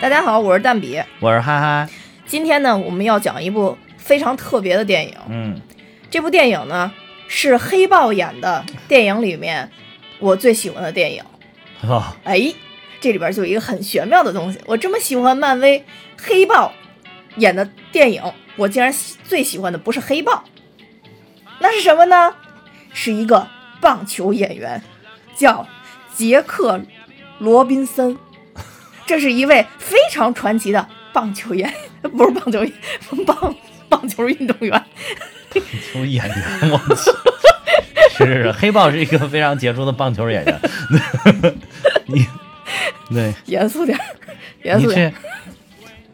大家好，我是蛋比。我是哈哈，今天呢，我们要讲一部非常特别的电影。嗯，这部电影呢是黑豹演的电影里面我最喜欢的电影。哦，哎，这里边就有一个很玄妙的东西。我这么喜欢漫威黑豹演的电影，我竟然喜最喜欢的不是黑豹，那是什么呢？是一个棒球演员，叫杰克·罗宾森。这是一位非常传奇的棒球员，不是棒球，棒棒球运动员。棒球演员，我去，是是是，黑豹是一个非常杰出的棒球演员。你 对，严肃点儿，严肃点儿。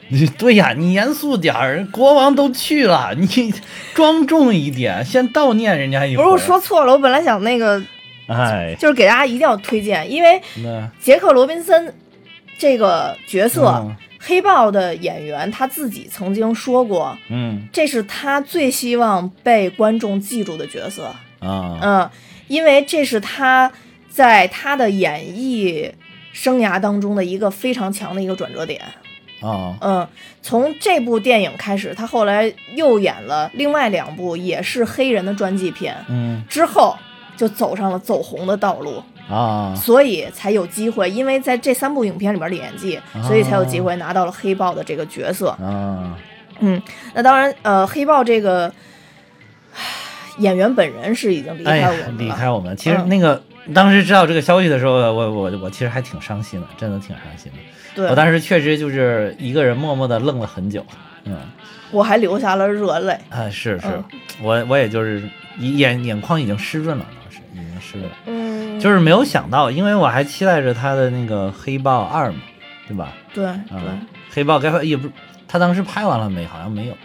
你对呀，你严肃点儿，国王都去了，你 庄重一点，先悼念人家一会儿。不是我说错了，我本来想那个哎，就是给大家一定要推荐，因为杰克·罗宾森这个角色，嗯黑豹的演员他自己曾经说过，嗯这是他最希望被观众记住的角色。啊嗯，因为这是他在他的演艺生涯当中的一个非常强的一个转折点。啊嗯，从这部电影开始，他后来又演了另外两部也是黑人的传记片，嗯之后就走上了走红的道路。啊所以才有机会，因为在这三部影片里边的演技，所以才有机会拿到了黑豹的这个角色。啊嗯，那当然，呃，黑豹这个唉演员本人是已经离开我们了，离开我们。其实嗯那个当时知道这个消息的时候，我我我其实还挺伤心的，真的挺伤心的。对，我当时确实就是一个人默默的愣了很久。嗯，我还流下了热泪。啊，是是，嗯我我也就是眼眼眶已经湿润了，当时已经湿润了，嗯，就是没有想到，因为我还期待着他的那个黑豹二嘛，对吧？对啊、对。黑豹该也不，他当时拍完了没？好像没有。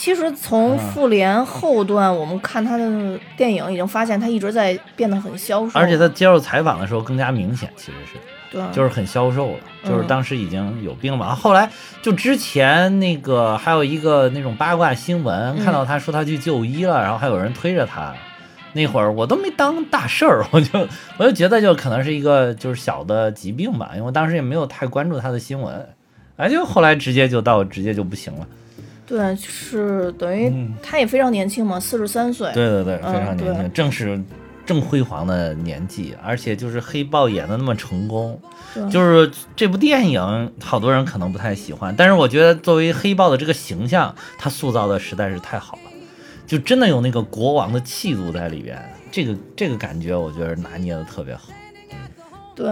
其实从嗯复联后段，我们看他的电影，已经发现他一直在变得很消瘦，而且他接受采访的时候更加明显，其实是。对就是很消瘦了，就是嗯当时已经有病嘛。后来就之前那个还有一个那种八卦新闻，嗯看到他说他去就医了，然后还有人推着他。那会儿我都没当大事儿，我就我就觉得就可能是一个就是小的疾病吧，因为我当时也没有太关注他的新闻，哎，就后来直接就到直接就不行了。对，是等于嗯他也非常年轻嘛，四十三岁。对对对，嗯非常年轻，对正是正辉煌的年纪，而且就是黑豹演的那么成功，就是这部电影，好多人可能不太喜欢，但是我觉得作为黑豹的这个形象，他塑造的实在是太好了，就真的有那个国王的气度在里边，这个这个感觉，我觉得拿捏的特别好。对，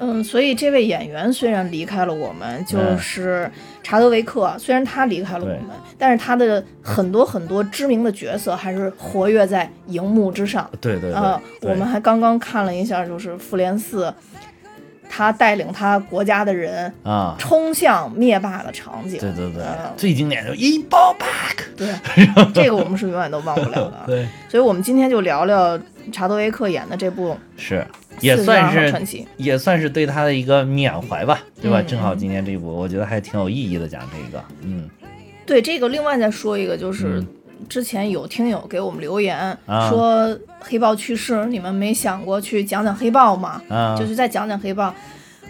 嗯，所以这位演员虽然离开了我们，就嗯是查德维克，虽然他离开了我们，但是他的很多很多知名的角色还是活跃在荧幕之上。对对对我们还刚刚看了一下，就是复联四，他带领他国家的人啊，冲向灭霸的场景。对对对，嗯。最经典就是 Ball Back，对，这个我们是永远都忘不了的。啊 对，所以我们今天就聊聊查德维克演的这部是也算是传是奇。也算是对他的一个缅怀吧，对吧？嗯。正好今天这部，我觉得还挺有意义的，讲这个，嗯。对这个，另外再说一个，就是嗯之前有听友给我们留言、啊说黑豹去世，你们没想过去讲讲黑豹吗？啊，就是再讲讲黑豹。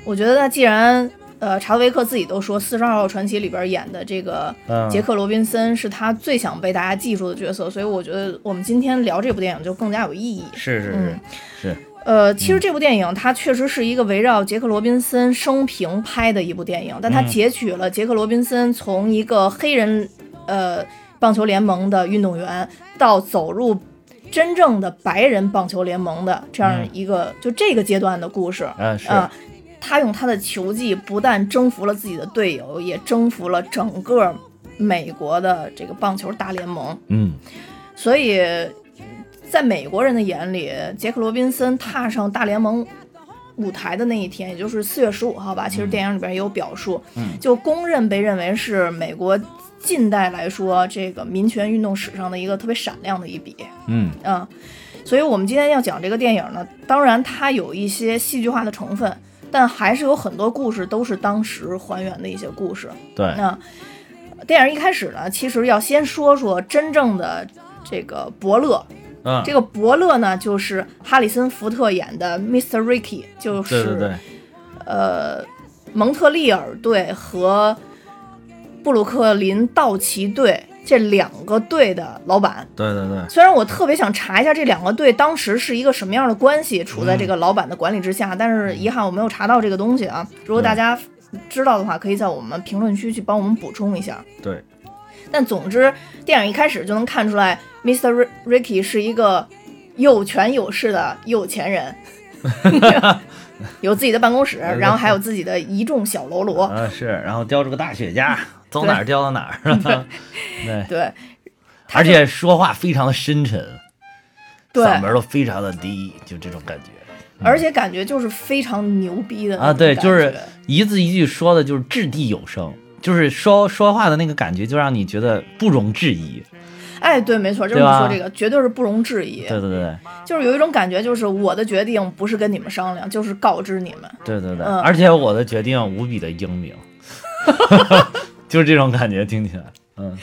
我觉得那既然呃查德维克自己都说《四十二号传奇》里边演的这个嗯杰克罗宾森是他最想被大家记住的角色，所以我觉得我们今天聊这部电影就更加有意义。是是嗯是是，呃，其实这部电影它确实是一个围绕杰克罗宾森生平拍的一部电影，但它嗯截取了杰克罗宾森从一个黑人呃棒球联盟的运动员到走入真正的白人棒球联盟的这样嗯一个、就这个阶段的故事啊是，啊。他用他的球技不但征服了自己的队友，也征服了整个美国的这个棒球大联盟。嗯所以，在美国人的眼里，杰克罗宾森踏上大联盟舞台的那一天，也就是四月十五号吧，其实电影里边也有表述，嗯就公认被认为是美国近代来说这个民权运动史上的一个特别闪亮的一笔。嗯啊，所以我们今天要讲这个电影呢，当然它有一些戏剧化的成分，但还是有很多故事都是当时还原的一些故事。对，那电影一开始呢，其实要先说说真正的这个伯乐。嗯，这个伯乐呢，就是哈里森福特演的 Mr. Ricky，就是对对对，呃蒙特利尔队和布鲁克林道奇队这两个队的老板。对对对，虽然我特别想查一下这两个队当时是一个什么样的关系，处在这个老板的管理之下，但是遗憾我没有查到这个东西啊。如果大家知道的话，可以在我们评论区去帮我们补充一下。对，但总之，电影一开始就能看出来，Mr. Ricky 是一个有权有势的有钱人，有自己的办公室，然后还有自己的一众小喽啰。啊是，然后叼着个大雪茄，走哪儿掉到哪儿？对，对，而且说话非常的深沉，嗓门都非常的低，就这种感觉而且感觉就是非常牛逼的那啊，对，就是一字一句说的就是掷地有声，就是说说话的那个感觉，就让你觉得不容置疑。哎，对，没错，这对吧么说这个绝对是不容置疑。对对对就是有一种感觉，就是我的决定不是跟你们商量，就是告知你们。对对对，嗯而且我的决定无比的英明，就是这种感觉，听起来，嗯。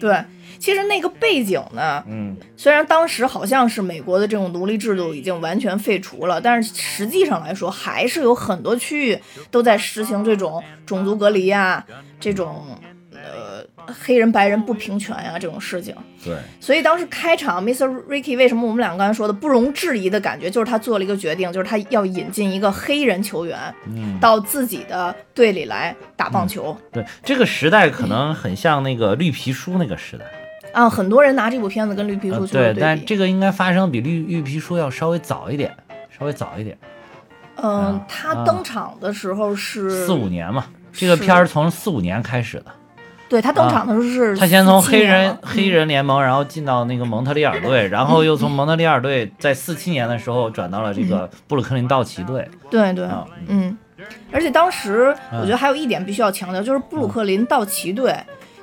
对，其实那个背景呢，嗯，虽然当时好像是美国的这种奴隶制度已经完全废除了，但是实际上来说，还是有很多区域都在实行这种种族隔离啊、这种呃黑人白人不平权呀、这种事情。对，所以当时开场，Mr. Ricky 为什么我们俩刚才说的不容置疑的感觉，就是他做了一个决定，就是他要引进一个黑人球员嗯，到自己的队里来打棒球。对，这个时代可能很像那个绿皮书那个时代，啊，很多人拿这部片子跟绿皮呃书做了，对但。这个应该发生比绿绿皮书要稍微早一点，稍微早一点，嗯啊，他啊登场的时候是四五年嘛，这个片儿从四五年开始的。对他登场的时候是他先从黑人黑人联盟，然后进到那个蒙特利尔队，然后又从蒙特利尔队在四七年的时候转到了这个布鲁克林道奇队。对对啊，嗯，而且当时嗯。我觉得还有一点必须要强调，就是布鲁克林道奇队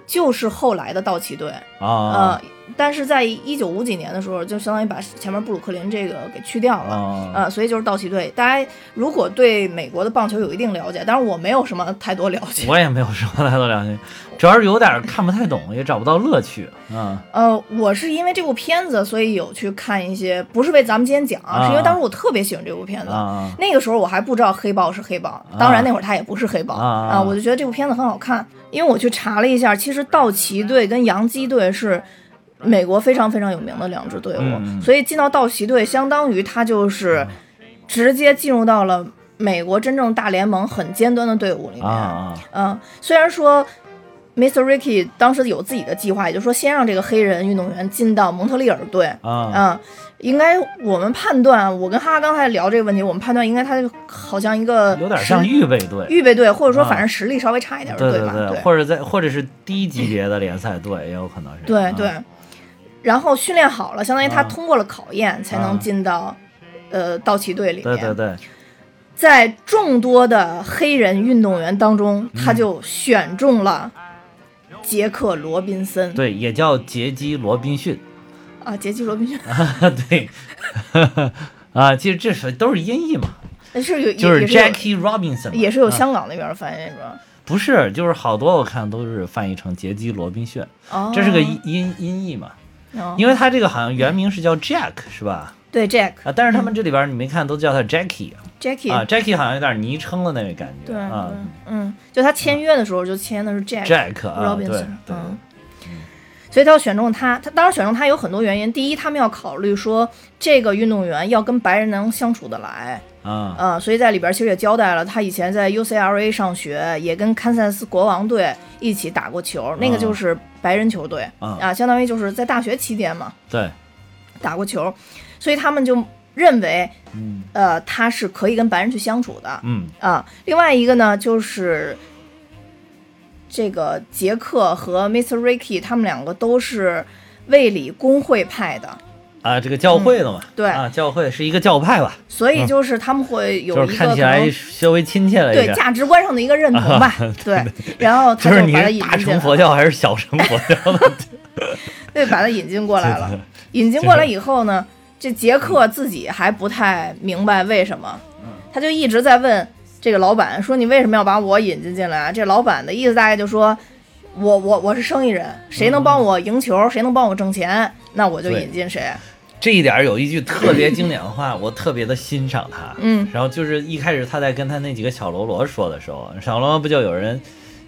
就是后来的道奇队，啊。呃，但是在一九五几年的时候，就相当于把前面布鲁克林这个给去掉了。啊呃，所以就是道奇队。大家如果对美国的棒球有一定了解，当然我没有什么太多了解。我也没有什么太多了解，主要是有点看不太懂，也找不到乐趣。嗯呃，我是因为这部片子，所以有去看一些，不是为咱们今天讲，啊是因为当时我特别喜欢这部片子。啊那个时候我还不知道黑豹是黑豹，当然那会儿他也不是黑豹啊我就觉得这部片子很好看，因为我去查了一下，其实道奇队跟洋基队是美国非常非常有名的两支队伍，所以进到道奇队，相当于他就是直接进入到了美国真正大联盟很尖端的队伍里面。嗯，虽然说 Mr. Ricky 当时有自己的计划，也就是说先让这个黑人运动员进到蒙特利尔队。啊嗯，应该我们判断，我跟哈哈刚才聊这个问题，我们判断应该他就好像一个有点像预备队。预备队，或者说啊反正实力稍微差一点的队吧？对，或者在或者是低级别的联赛队也有可能是。啊对对。然后训练好了，相当于他啊。通过了考验，才能啊进到呃道奇队里面。对对对，在众多的黑人运动员当中，嗯。他就选中了杰克罗宾森。对，也叫杰基罗宾逊。啊，杰基罗宾逊。啊 对，啊，其实这是都是音译嘛，是有就是 Jackie Robinson，也是有啊。香港那边翻译是吧？不是，就是好多我看都是翻译成杰基罗宾逊，哦，这是个音音音译嘛，哦。因为他这个好像原名是叫 Jack 是吧？对 Jack 啊，但是他们这里边你没看都叫他 Jackie Jackie 啊，Jackie 好像有点昵称的那个感觉对啊。嗯，就他签约的时候就签的是 Jack，Jack 啊，对嗯，所以他要选中他，他当然选中他有很多原因。第一，他们要考虑说这个运动员要跟白人能相处得来，啊。啊、所以在里边其实也交代了，他以前在 UCLA 上学，也跟堪萨斯国王队一起打过球，那个就是白人球队啊。啊，相当于就是在大学期间嘛对，打过球，所以他们就认为，嗯。呃，他是可以跟白人去相处的，嗯。啊，另外一个呢，就是这个杰克和 Mr. Ricky 他们两个都是卫理公会派的，啊，这个教会的嘛，对啊，教会是一个教派吧，所以就是他们会有嗯就是一个看起来稍微亲切了一对。价值观上的一个认同吧，对，然后他就把他是大乘引进佛教还是小乘佛教的？对，把他引进过来了。引进过来以后呢，这杰克自己还不太明白为什么，嗯他就一直在问这个老板说你为什么要把我引进进来啊？这老板的意思大概就说，我我我是生意人，谁能帮我赢球，谁能帮我挣钱，那我就引进谁。这一点儿有一句特别经典的话，我特别的欣赏他。嗯，然后就是一开始他在跟他那几个小喽啰说的时候，小喽啰不就有人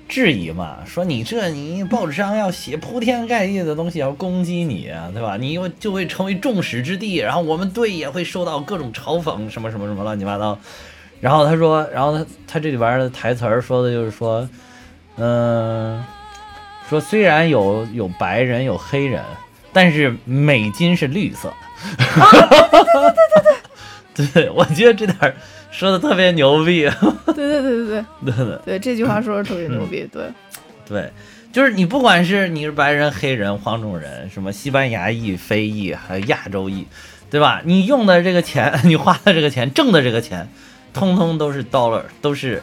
质疑嘛，说你这你报纸上要写铺天盖地的东西，要攻击你啊，对吧？你又就会成为众矢之的，然后我们队也会受到各种嘲讽，什么什么什么乱七八糟。然后他说，然后他他这里边的台词儿说的就是说，嗯、说虽然有有白人有黑人，但是美金是绿色的。对对对对，我觉得这点儿说的特别牛逼。对对对对对对对对，这句话说的特别牛逼。对，对，就是你不管是你是白人、黑人、黄种人，什么西班牙裔、非裔，还有亚洲裔，对吧？你用的这个钱，你花的这个钱，挣的这个钱，通通都是 dollar，都是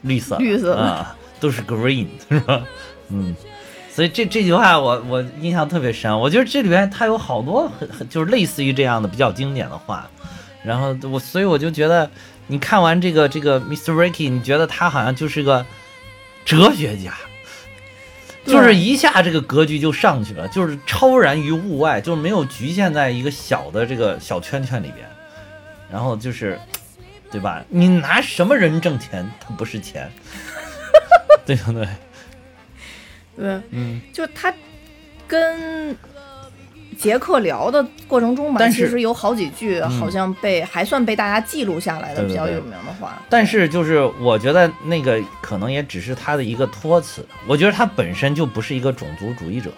绿色，绿色的啊，都是 green，是吧？嗯。所以这这句话我我印象特别深，我觉得这里边它有好多很很就是类似于这样的比较经典的话，然后我所以我就觉得你看完这个这个 Mr. Ricky，你觉得他好像就是个哲学家，就是一下这个格局就上去了，就是超然于物外，就是没有局限在一个小的这个小圈圈里边，然后就是，对吧？你拿什么人挣钱，他不是钱，对不对？对，嗯，就他跟杰克聊的过程中吧，但是其实有好几句嗯。好像被、还算被大家记录下来的对对对比较有名的话。但是就是我觉得那个可能也只是他的一个托词，我觉得他本身就不是一个种族主义者，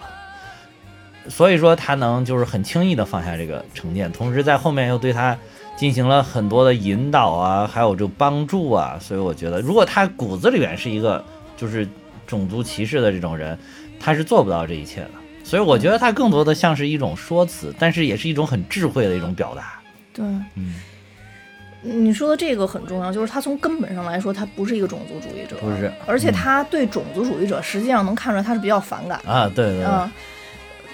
所以说他能就是很轻易的放下这个成见，同时在后面又对他进行了很多的引导啊，还有就帮助啊，所以我觉得如果他骨子里面是一个就是种族歧视的这种人，他是做不到这一切的。所以我觉得他更多的像是一种说辞，但是也是一种很智慧的一种表达。对，嗯，你说的这个很重要，就是他从根本上来说，他不是一个种族主义者，不是而且嗯他对种族主义者实际上能看出来他是比较反感的。啊，对对对，嗯，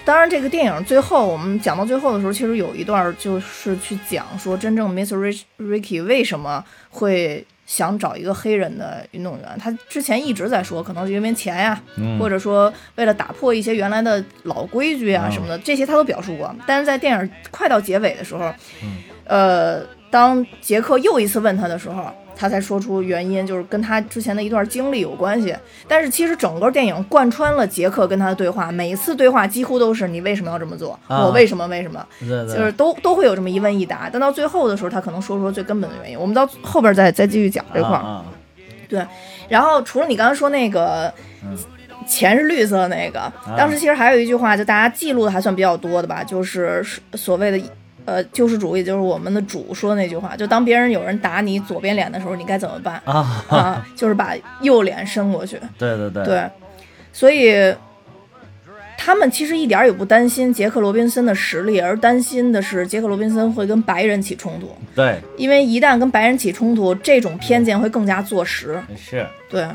当然，这个电影最后我们讲到最后的时候，其实有一段就是去讲说，真正 Miss Rich Ricky 为什么会想找一个黑人的运动员。他之前一直在说，可能是因为钱呀，嗯，或者说为了打破一些原来的老规矩啊嗯什么的，这些他都表述过。但是在电影快到结尾的时候，嗯呃，当杰克又一次问他的时候，他才说出原因，就是跟他之前的一段经历有关系。但是其实整个电影贯穿了杰克跟他的对话，每一次对话几乎都是你为什么要这么做，啊我为什么为什么，对对，就是都都会有这么一问一答。但到最后的时候，他可能说出了最根本的原因。我们到后边再再继续讲这块儿。啊啊然后除了你刚刚说那个嗯。钱是绿色的那个，当时其实还有一句话，就大家记录的还算比较多的吧，就是所谓的呃救世主，也就是我们的主说的那句话，就当别人有人打你左边脸的时候，你该怎么办啊，啊？就是把右脸伸过去。对对对，对，所以他们其实一点儿也不担心杰克罗宾森的实力，而担心的是杰克罗宾森会跟白人起冲突，对因为一旦跟白人起冲突，这种偏见会更加坐实。是，对，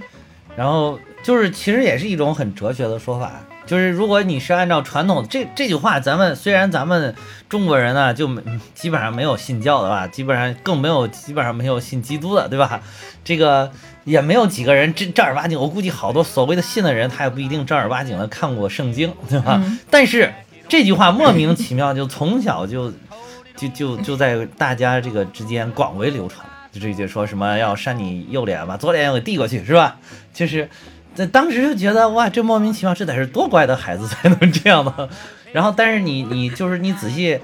然后就是其实也是一种很哲学的说法，就是如果你是按照传统这这句话，咱们虽然咱们中国人呢就没基本上没有信教的吧，基本上更没有基本上没有信基督的，对吧？这个也没有几个人正正儿八经，我估计好多所谓的信的人，他也不一定正儿八经的看过圣经，对吧？嗯但是这句话莫名其妙就从小就就就就在大家这个之间广为流传，就这句说什么要扇你右脸，把左脸要给递过去，是吧？就是在当时就觉得哇，这莫名其妙，这得是多乖的孩子才能这样吧。然后，但是你你就是你仔细，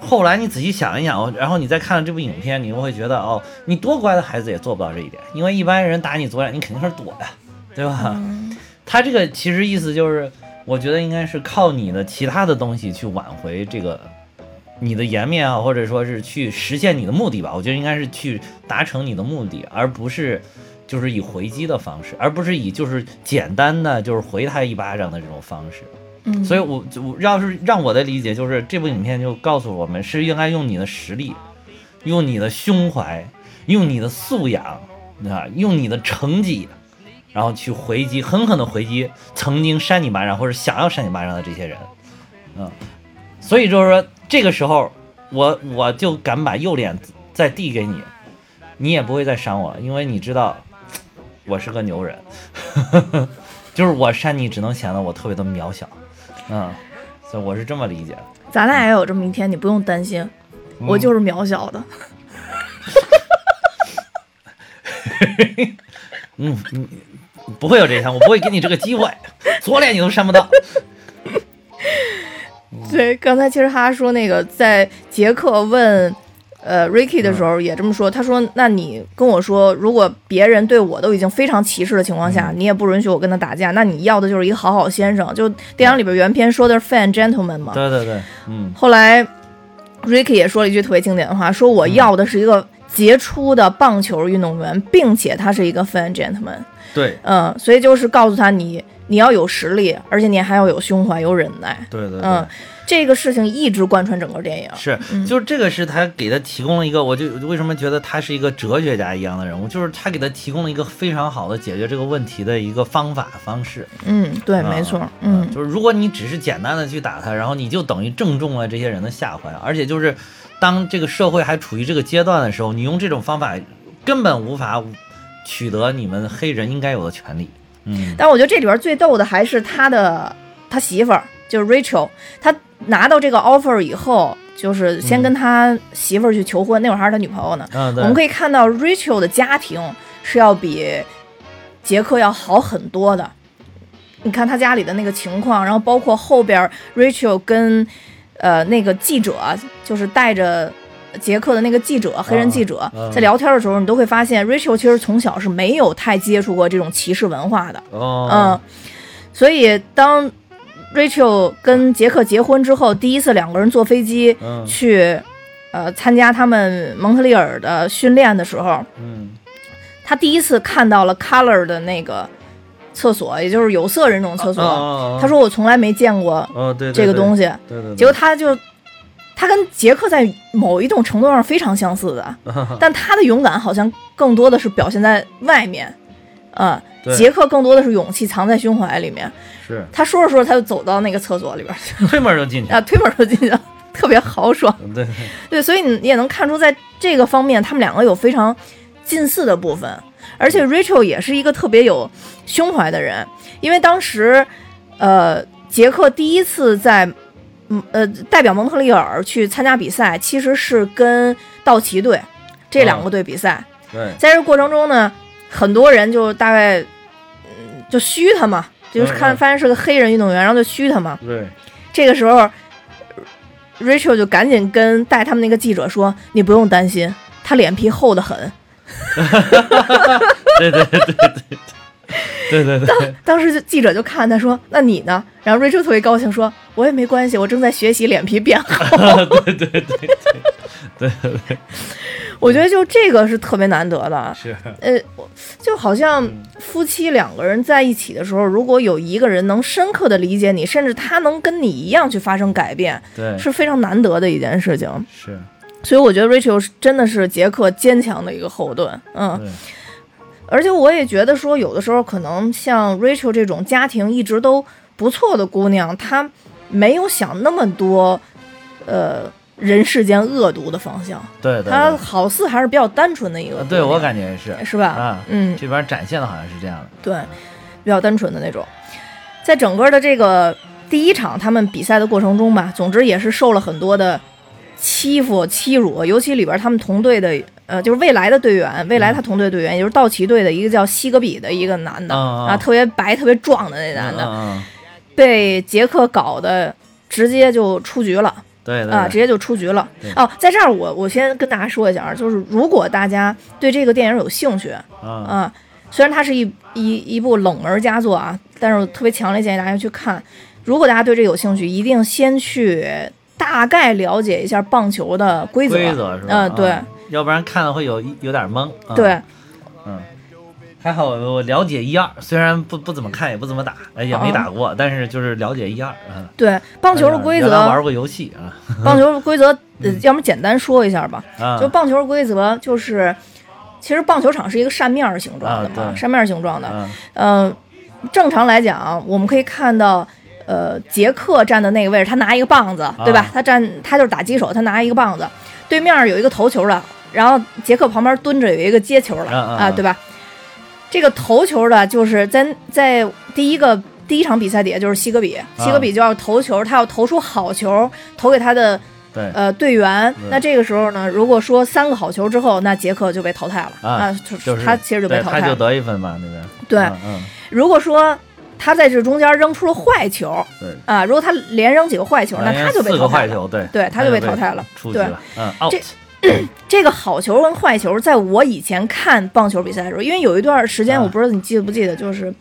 后来你仔细想一想，然后你再看了这部影片，你又会觉得哦，你多乖的孩子也做不到这一点，因为一般人打你左脸，你肯定是躲呀，对吧？嗯他这个其实意思就是，我觉得应该是靠你的其他的东西去挽回这个你的颜面啊，或者说是去实现你的目的吧。我觉得应该是去达成你的目的，而不是就是以回击的方式，而不是以就是简单的就是回他一巴掌的这种方式。嗯，所以我，我要是让我的理解就是，这部影片就告诉我们是应该用你的实力，用你的胸怀，用你的素养，啊，用你的成绩，然后去回击，狠狠的回击曾经扇你巴掌或者想要扇你巴掌的这些人，嗯，所以就是说，这个时候我我就敢把右脸再递给你，你也不会再扇我，因为你知道我是个牛人，就是我扇你只能显得我特别的渺小，嗯，所以我是这么理解的。咱俩也有这么一天，你不用担心，我就是渺小的。嗯，你不会有这一天，我不会给你这个机会，左脸你都扇不到。对，刚才其实哈哈说那个在杰克问呃 Ricky 的时候也这么说，他说：“那你跟我说，如果别人对我都已经非常歧视的情况下，你也不允许我跟他打架，那你要的就是一个好好先生。”就电影里边原片说的是 “fan gentleman” 嘛。对对对，嗯，后来 Ricky 也说了一句特别经典的话，说我要的是一个杰出的棒球运动员，并且他是一个 fan gentleman。对嗯，所以就是告诉他你你要有实力，而且你还要有胸怀、有忍耐。对对对。嗯，这个事情一直贯穿整个电影。是，就是这个是他给他提供了一个，我就为什么觉得他是一个哲学家一样的人物，就是他给他提供了一个非常好的解决这个问题的一个方法方式。嗯，对，没错。嗯，就是如果你只是简单的去打他，然后你就等于正中了这些人的下怀，而且就是当这个社会还处于这个阶段的时候，你用这种方法根本无法。取得你们黑人应该有的权利，嗯，但我觉得这里边最逗的还是他的他媳妇儿，就是 Rachel，他拿到这个 offer 以后，就是先跟他媳妇儿去求婚，那会儿还是他女朋友呢。嗯，我们可以看到 Rachel 的家庭是要比杰克要好很多的。你看他家里的那个情况，然后包括后边 Rachel 跟呃那个记者，就是带着。杰克的那个记者，黑人记者，在聊天的时候，你都会发现，Rachel 其实从小是没有太接触过这种歧视文化的。嗯，所以当 Rachel 跟杰克结婚之后，第一次两个人坐飞机去，呃，参加他们蒙特利尔的训练的时候，嗯，他第一次看到了 Color 的那个厕所，也就是有色人种厕所。他说：“我从来没见过这个东西。”对对。结果他就。他跟杰克在某一种程度上非常相似的，但他的勇敢好像更多的是表现在外面，啊，杰克更多的是勇气藏在胸怀里面。是，他说着说着他就走到那个厕所里边，推门就进去啊，推门就进去，特别豪爽。对对，所以你也能看出，在这个方面，他们两个有非常近似的部分，而且 Rachel 也是一个特别有胸怀的人，因为当时，呃，杰克第一次在。嗯呃，代表蒙特利尔去参加比赛，其实是跟道奇队这两个队比赛。对，在这过程中呢，很多人就大概嗯就虚他嘛，就是看发现是个黑人运动员，然后就虚他嘛。对，这个时候，Rachel 就赶紧跟带他们那个记者说：“你不用担心，他脸皮厚得很。”对对对对对。对对对，当当时就记者就看他说：“那你呢？”然后 Rachel 特别高兴说：“我也没关系，我正在学习脸皮变厚。”对对对对对对，我觉得就这个是特别难得的。是，呃，就好像夫妻两个人在一起的时候，如果有一个人能深刻的理解你，甚至他能跟你一样去发生改变，对，是非常难得的一件事情。是，所以我觉得 Rachel 真的是杰克坚强的一个后盾。嗯。而且我也觉得说，有的时候可能像 Rachel 这种家庭一直都不错的姑娘，她没有想那么多，呃，人世间恶毒的方向。对，她好似还是比较单纯的一个。对我感觉是，是吧？啊，嗯，这边展现的好像是这样的。对，比较单纯的那种。在整个的这个第一场他们比赛的过程中吧，总之也是受了很多的欺负、欺辱，尤其里边他们同队的。呃，就是未来的队员，未来他同队队员，也就是道奇队的一个叫西格比的一个男的啊，特别白、特别壮的那男的，被杰克搞的直接就出局了。对啊，直接就出局了。哦，在这儿我我先跟大家说一下，就是如果大家对这个电影有兴趣啊，虽然它是一一一部冷门佳作啊，但是我特别强烈建议大家去看。如果大家对这有兴趣，一定先去大概了解一下棒球的规则。规则是吧？嗯，对。要不然看了会有有点懵。对，嗯，还好我了解一二，虽然不不怎么看，也不怎么打，也没打过，但是就是了解一二。嗯，对，棒球的规则玩过游戏啊。棒球的规则，要么简单说一下吧。就棒球规则就是，其实棒球场是一个扇面形状的嘛，扇面形状的。嗯，正常来讲，我们可以看到，呃，杰克站的那个位置，他拿一个棒子，对吧？他站，他就是打击手，他拿一个棒子。对面有一个投球的，然后杰克旁边蹲着有一个接球的啊，嗯对吧？这个投球的，就是在在第一个第一场比赛底下就是西格比，西格比就要投球，他要投出好球，投给他的，呃队员。那这个时候呢，如果说三个好球之后，那杰克就被淘汰了啊就就是他其实就被淘汰了。得一分嘛，那边对？嗯嗯，如果说他在这中间扔出了坏球对。啊，如果他连扔几个坏球，那他就被四淘汰了。个坏球，对，对他就被淘汰了对出去了，嗯，out，这个好球跟坏球，在我以前看棒球比赛的时候，因为有一段时间，啊。我不知道你记得不记得，就是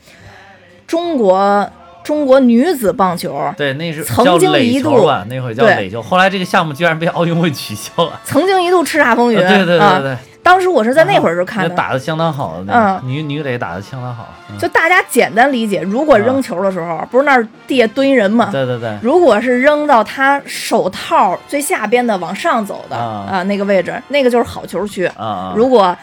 中国中国女子棒球对，那是曾经一度吧，那会儿叫对。垒球，后来这个项目居然被奥运会取消了。曾经一度叱咤风云，啊对对对啊对，当时我是在那会儿就看那的，打的相当好的那个女女垒打的相当好，嗯。就大家简单理解，如果扔球的时候，不是那儿地下蹲人吗？对对对，如果是扔到他手套最下边的往上走的啊。那个位置，那个就是好球区。啊啊，如果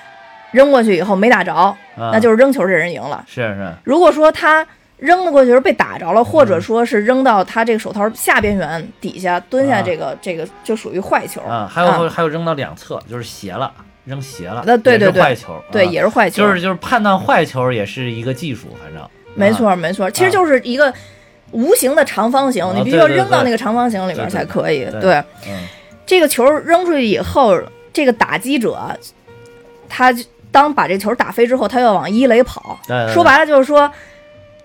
扔过去以后没打着，啊。那就是扔球这人赢了。是是，如果说他扔的过去是被打着了，或者说是扔到他这个手套下边缘底下蹲下，啊。这个、这个就属于坏球。啊，还有还有扔到两侧，就是斜了，扔斜了，那对对对坏球，对，啊也是坏球。就是就是判断坏球也是一个技术，反正没啊错没错，其实就是一个无形的长方形，啊你必须要扔到那个长方形里边才可以。对这个球扔出去以后，这个打击者他当把这球打飞之后，他要往一垒跑。说白了就是说，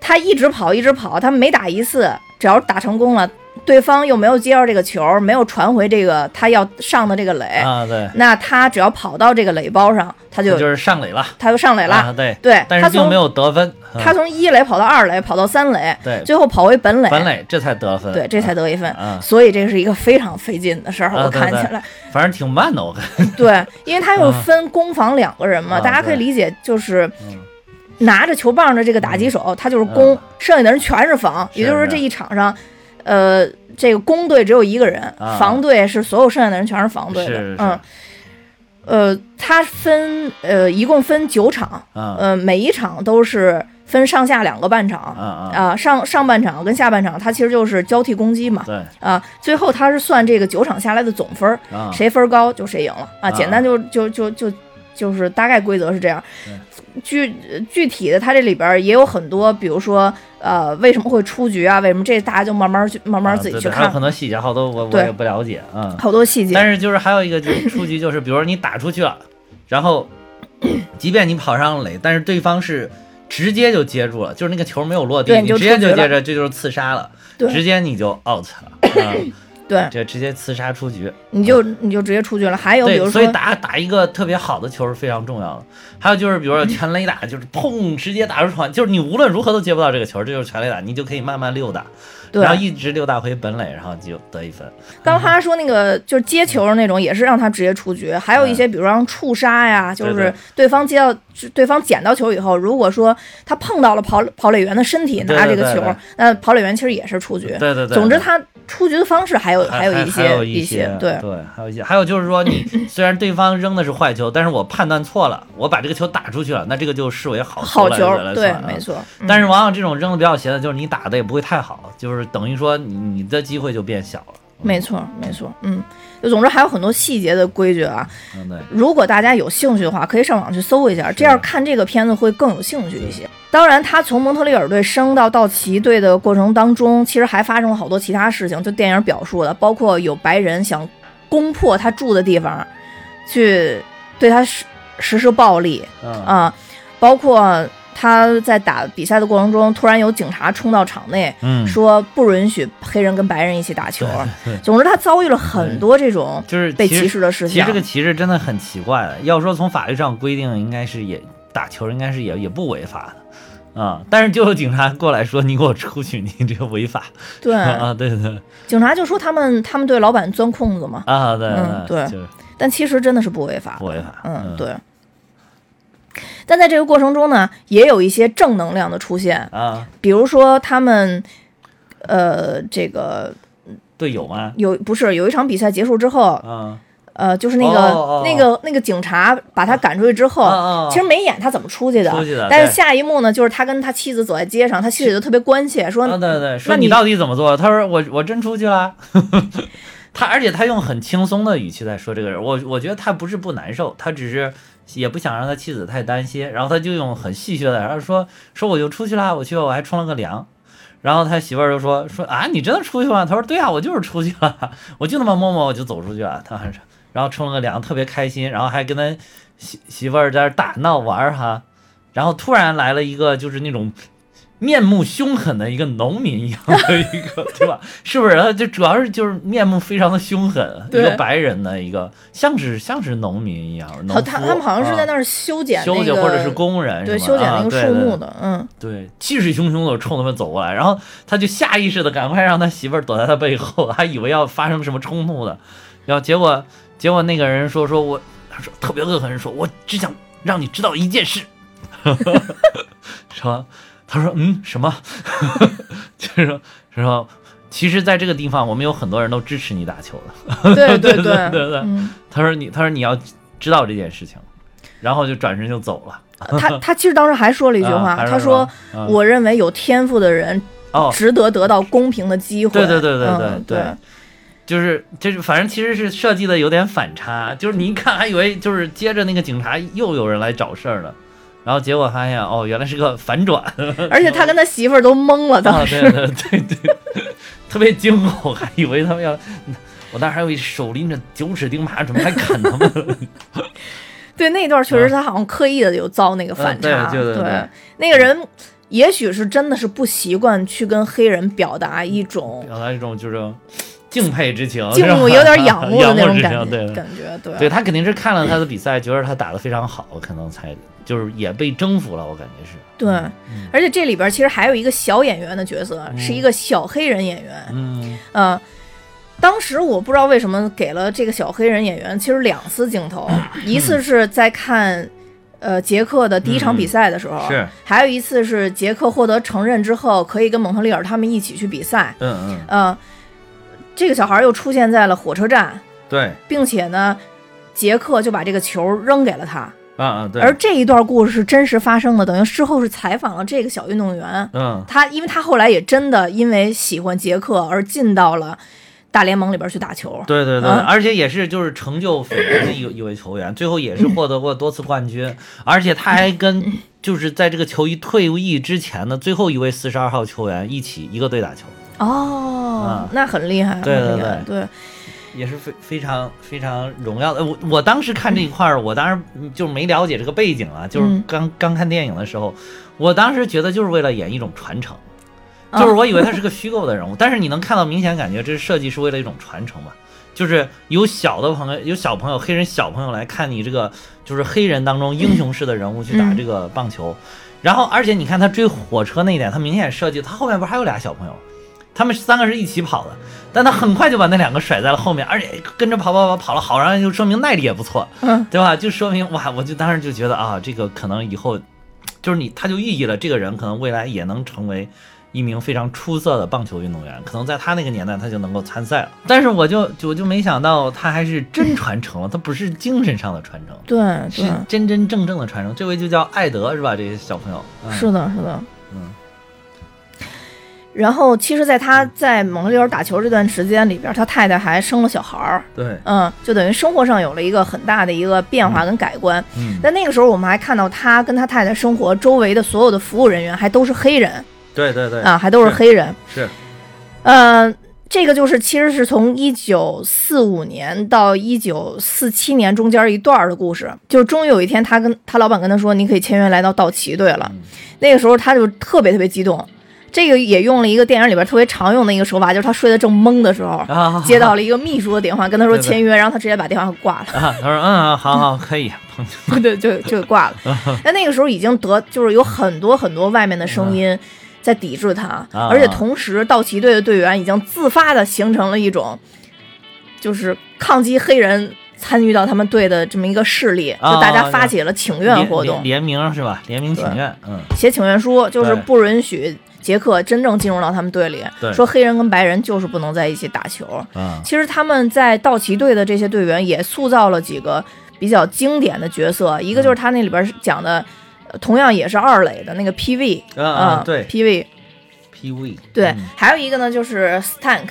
他一直跑，一直跑，他每打一次，只要打成功了，对方又没有接到这个球，没有传回这个他要上的这个垒，啊对，那他只要跑到这个垒包上，他就就是上垒了，他就上垒了。啊对，对，但是并没有得分，嗯。他从一垒跑到二垒，跑到三垒，对。最后跑回本垒，本垒这才得分，对，这才得一分。啊，所以这是一个非常费劲的事儿，我看起来。反正挺慢的，我看，对，因为他又啊分攻防两个人嘛，啊大家可以理解，就是嗯。拿着球棒的这个打击手，他就是攻，剩下的人全是防，也就是说这一场上，呃，这个攻队只有一个人，啊。防队是所有剩下的人全是防队的，是是。嗯。呃，他分呃一共分九场，啊。呃，每一场都是分上下两个半场，啊上上半场跟下半场，它其实就是交替攻击嘛，对。啊，最后他是算这个九场下来的总分谁分儿高就谁赢了啊，啊。简单就就就就就是大概规则是这样。具具体的，它这里边也有很多，比如说呃为什么会出局啊？为什么这大家就慢慢去慢慢啊自己去对对还有看，很多细节，好多我我也不了解，嗯。好多细节。但是就是还有一个就是出局，就是比如说你打出去了，然后即便你跑上垒，但是对方是直接就接住了，就是那个球没有落地，你你直接就接着，这就是刺杀了，对直接你就 out 了，啊，对，这直接刺杀出局。你就你就直接出局了。还有比如说，所以，打打一个特别好的球是非常重要的。还有就是，比如说全垒打，就是砰，直接打出传，就是你无论如何都接不到这个球，这就是全垒打，你就可以慢慢溜达，对然后一直溜达回本垒，然后就得一分。刚他说那个就是接球的那种，也是让他直接出局。还有一些，比如让触杀呀，就是对方接到对方捡到球以后，如果说他碰到了跑跑垒员的身体拿这个球那跑垒员其实也是出局。对对对。总之，他出局的方式还有还有一些一些，对对，还有一些，还有就是说，你 虽然对方扔的是坏球，但是我判断错了，我把这个球打出去了，那这个就视为好来好球来，对没错。嗯但是往往这种扔的比较斜的，就是你打的也不会太好，就是等于说你你的机会就变小了。没错，没错，嗯，就总之还有很多细节的规矩啊。嗯，对。如果大家有兴趣的话，可以上网去搜一下，这样看这个片子会更有兴趣一些。当然，他从蒙特利尔队升到道奇队的过程当中，其实还发生了好多其他事情，就电影表述的，包括有白人想攻破他住的地方，去对他实实施暴力嗯啊，包括他在打比赛的过程中，突然有警察冲到场内，嗯，说不允许黑人跟白人一起打球。对，总之，他遭遇了很多这种就是被歧视的事情。其实这个歧视真的很奇怪的。要说从法律上规定，应该是也打球应该是也也不违法的啊、但是就有警察过来说你给我出去，你这个违法 对，啊！对对对警察就说他们他们对老板钻空子嘛，啊，对嗯对就是但其实真的是不违法。不违法。嗯，对。但在这个过程中呢，也有一些正能量的出现，啊，比如说他们，呃，这个队友吗？有不是有一场比赛结束之后，啊呃，就是那个、哦哦哦那个那个警察把他赶出去之后，其实没演他怎么出去的，出去的但是下一幕呢，就是他跟他妻子走在街上，他妻子就特别关切，说、啊，对对，说那你你到底怎么做？他说我我真出去了。他，而且他用很轻松的语气在说这个人，我我觉得他不是不难受，他只是也不想让他妻子太担心，然后他就用很戏谑的，然后说说我就出去了，我去我还冲了个凉，然后他媳妇儿就说说啊你真的出去吗？他说对啊，我就是出去了，我就那么摸摸我就走出去了，他还是然后冲了个凉，特别开心，然后还跟他媳媳妇儿在那打闹玩儿哈，然后突然来了一个就是那种。面目凶狠的一个农民一样的一个，对吧？是不是？他就主要是就是面目非常的凶狠，一个白人的一个，像是像是农民一样。农他他们好像是在那儿修剪修剪或者是工人，对，修剪那个树木的，嗯，对，气势汹汹的冲他们走过来，然后他就下意识的赶快让他媳妇儿躲在他背后，还以为要发生什么冲突的，然后结果结果那个人说说我，他说特别恶狠，说我只想让你知道一件事，说。他说：“嗯，什么？就是说，说，其实，在这个地方，我们有很多人都支持你打球的。对对对 对对。他说你，他说你要知道这件事情，然后就转身就走了。他他其实当时还说了一句话，他说：我认为有天赋的人值得得到公平的机会。对对对对对对，就是就是，反正其实是设计的有点反差，就是你一看还以为就是接着那个警察又有人来找事儿了。”然后结果发现，哦，原来是个反转，而且他跟他媳妇儿都懵了，当时，对对对，特别惊恐，还以为他们要，我当时还有一手拎着九齿钉耙准备来砍他们。对，那段确实他好像刻意的有遭那个反差，对对对，那个人也许是真的是不习惯去跟黑人表达一种，表达一种就是。敬佩之情，敬慕有点仰慕的那种感觉，对感觉，对，对他肯定是看了他的比赛，觉得他打得非常好，可能才就是也被征服了，我感觉是。对，而且这里边其实还有一个小演员的角色，是一个小黑人演员。嗯，呃，当时我不知道为什么给了这个小黑人演员，其实两次镜头，一次是在看呃杰克的第一场比赛的时候，是，还有一次是杰克获得承认之后，可以跟蒙特利尔他们一起去比赛。嗯嗯，嗯。这个小孩又出现在了火车站，对，并且呢，杰克就把这个球扔给了他，啊啊，对。而这一段故事是真实发生的，等于事后是采访了这个小运动员，嗯，他因为他后来也真的因为喜欢杰克而进到了大联盟里边去打球，对对对，而且也是就是成就斐然的一一位球员，最后也是获得过多次冠军，而且他还跟就是在这个球衣退役之前的最后一位四十二号球员一起一个队打球。哦，那很厉害，对对对。对，也是非非常非常荣耀的。我我当时看这一块儿，我当时就没了解这个背景啊，就是刚刚看电影的时候，我当时觉得就是为了演一种传承，就是我以为他是个虚构的人物，但是你能看到明显感觉这设计是为了一种传承嘛，就是有小的朋友，有小朋友黑人小朋友来看你这个就是黑人当中英雄式的人物去打这个棒球，然后而且你看他追火车那一点，他明显设计他后面不是还有俩小朋友。他们三个是一起跑的，但他很快就把那两个甩在了后面，而且跟着跑跑跑跑了好长，就说明耐力也不错，嗯，对吧？就说明哇，我就当时就觉得啊，这个可能以后就是你，他就寓意了这个人可能未来也能成为一名非常出色的棒球运动员，可能在他那个年代他就能够参赛了。但是我就我就没想到他还是真传承了，他不是精神上的传承，对，是真真正正的传承。这位就叫艾德是吧？这些小朋友，是的，是的，嗯。然后，其实，在他在蒙特利尔打球这段时间里边，他太太还生了小孩儿。对，嗯，就等于生活上有了一个很大的一个变化跟改观。嗯，但那个时候，我们还看到他跟他太太生活周围的所有的服务人员还都是黑人。对对对，啊，还都是黑人。是，嗯，这个就是其实是从一九四五年到一九四七年中间一段的故事。就终于有一天，他跟他老板跟他说：“你可以签约来到道奇队了。”那个时候，他就特别特别激动。这个也用了一个电影里边特别常用的一个手法，就是他睡得正懵的时候，接到了一个秘书的电话，跟他说签约，然后他直接把电话挂了。他说：“嗯，好好，可以。” 对，就就挂了。但那个时候已经得，就是有很多很多外面的声音在抵制他，而且同时道奇队的队员已经自发的形成了一种，就是抗击黑人参与到他们队的这么一个势力，就大家发起了请愿活动，联名是吧？联名请愿，嗯，写请愿书就是不允许。杰克真正进入到他们队里，说黑人跟白人就是不能在一起打球。嗯其实他们在道奇队的这些队员也塑造了几个比较经典的角色，一个就是他那里边讲的，同样也是二垒的那个 PV，嗯，对，PV，PV，对，还有一个呢就是 Stank，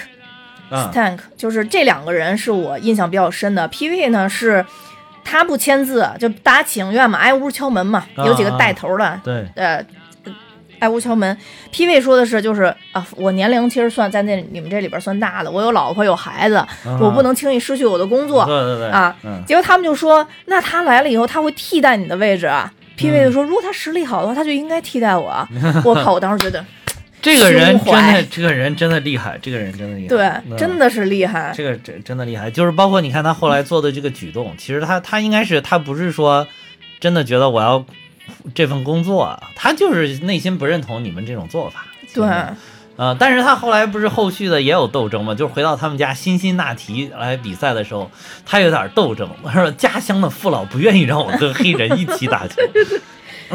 啊 Stank，、就是这两个人是我印象比较深的。PV 呢是他不签字，就大家请愿嘛，挨屋敲门嘛，啊有几个带头的，对，呃，挨屋敲门。PV 说的是就是啊，我年龄其实算在那你们这里边算大的，我有老婆有孩子，我不能轻易失去我的工作。对对对啊嗯，结果他们就说，那他来了以后，他会替代你的位置啊。PV 就说，如果他实力好的话，他就应该替代我啊。我靠！我当时觉得，这个人真的，这个人真的厉害，这个人真的厉害，对，嗯真的是厉害。这个真真的厉害，就是包括你看他后来做的这个举动，其实他他应该是他不是说真的觉得我要这份工作，啊他就是内心不认同你们这种做法。对，呃，但是他后来不是后续的也有斗争嘛，就是回到他们家辛辛那提来比赛的时候，他有点斗争，他说家乡的父老不愿意让我跟黑人一起打球，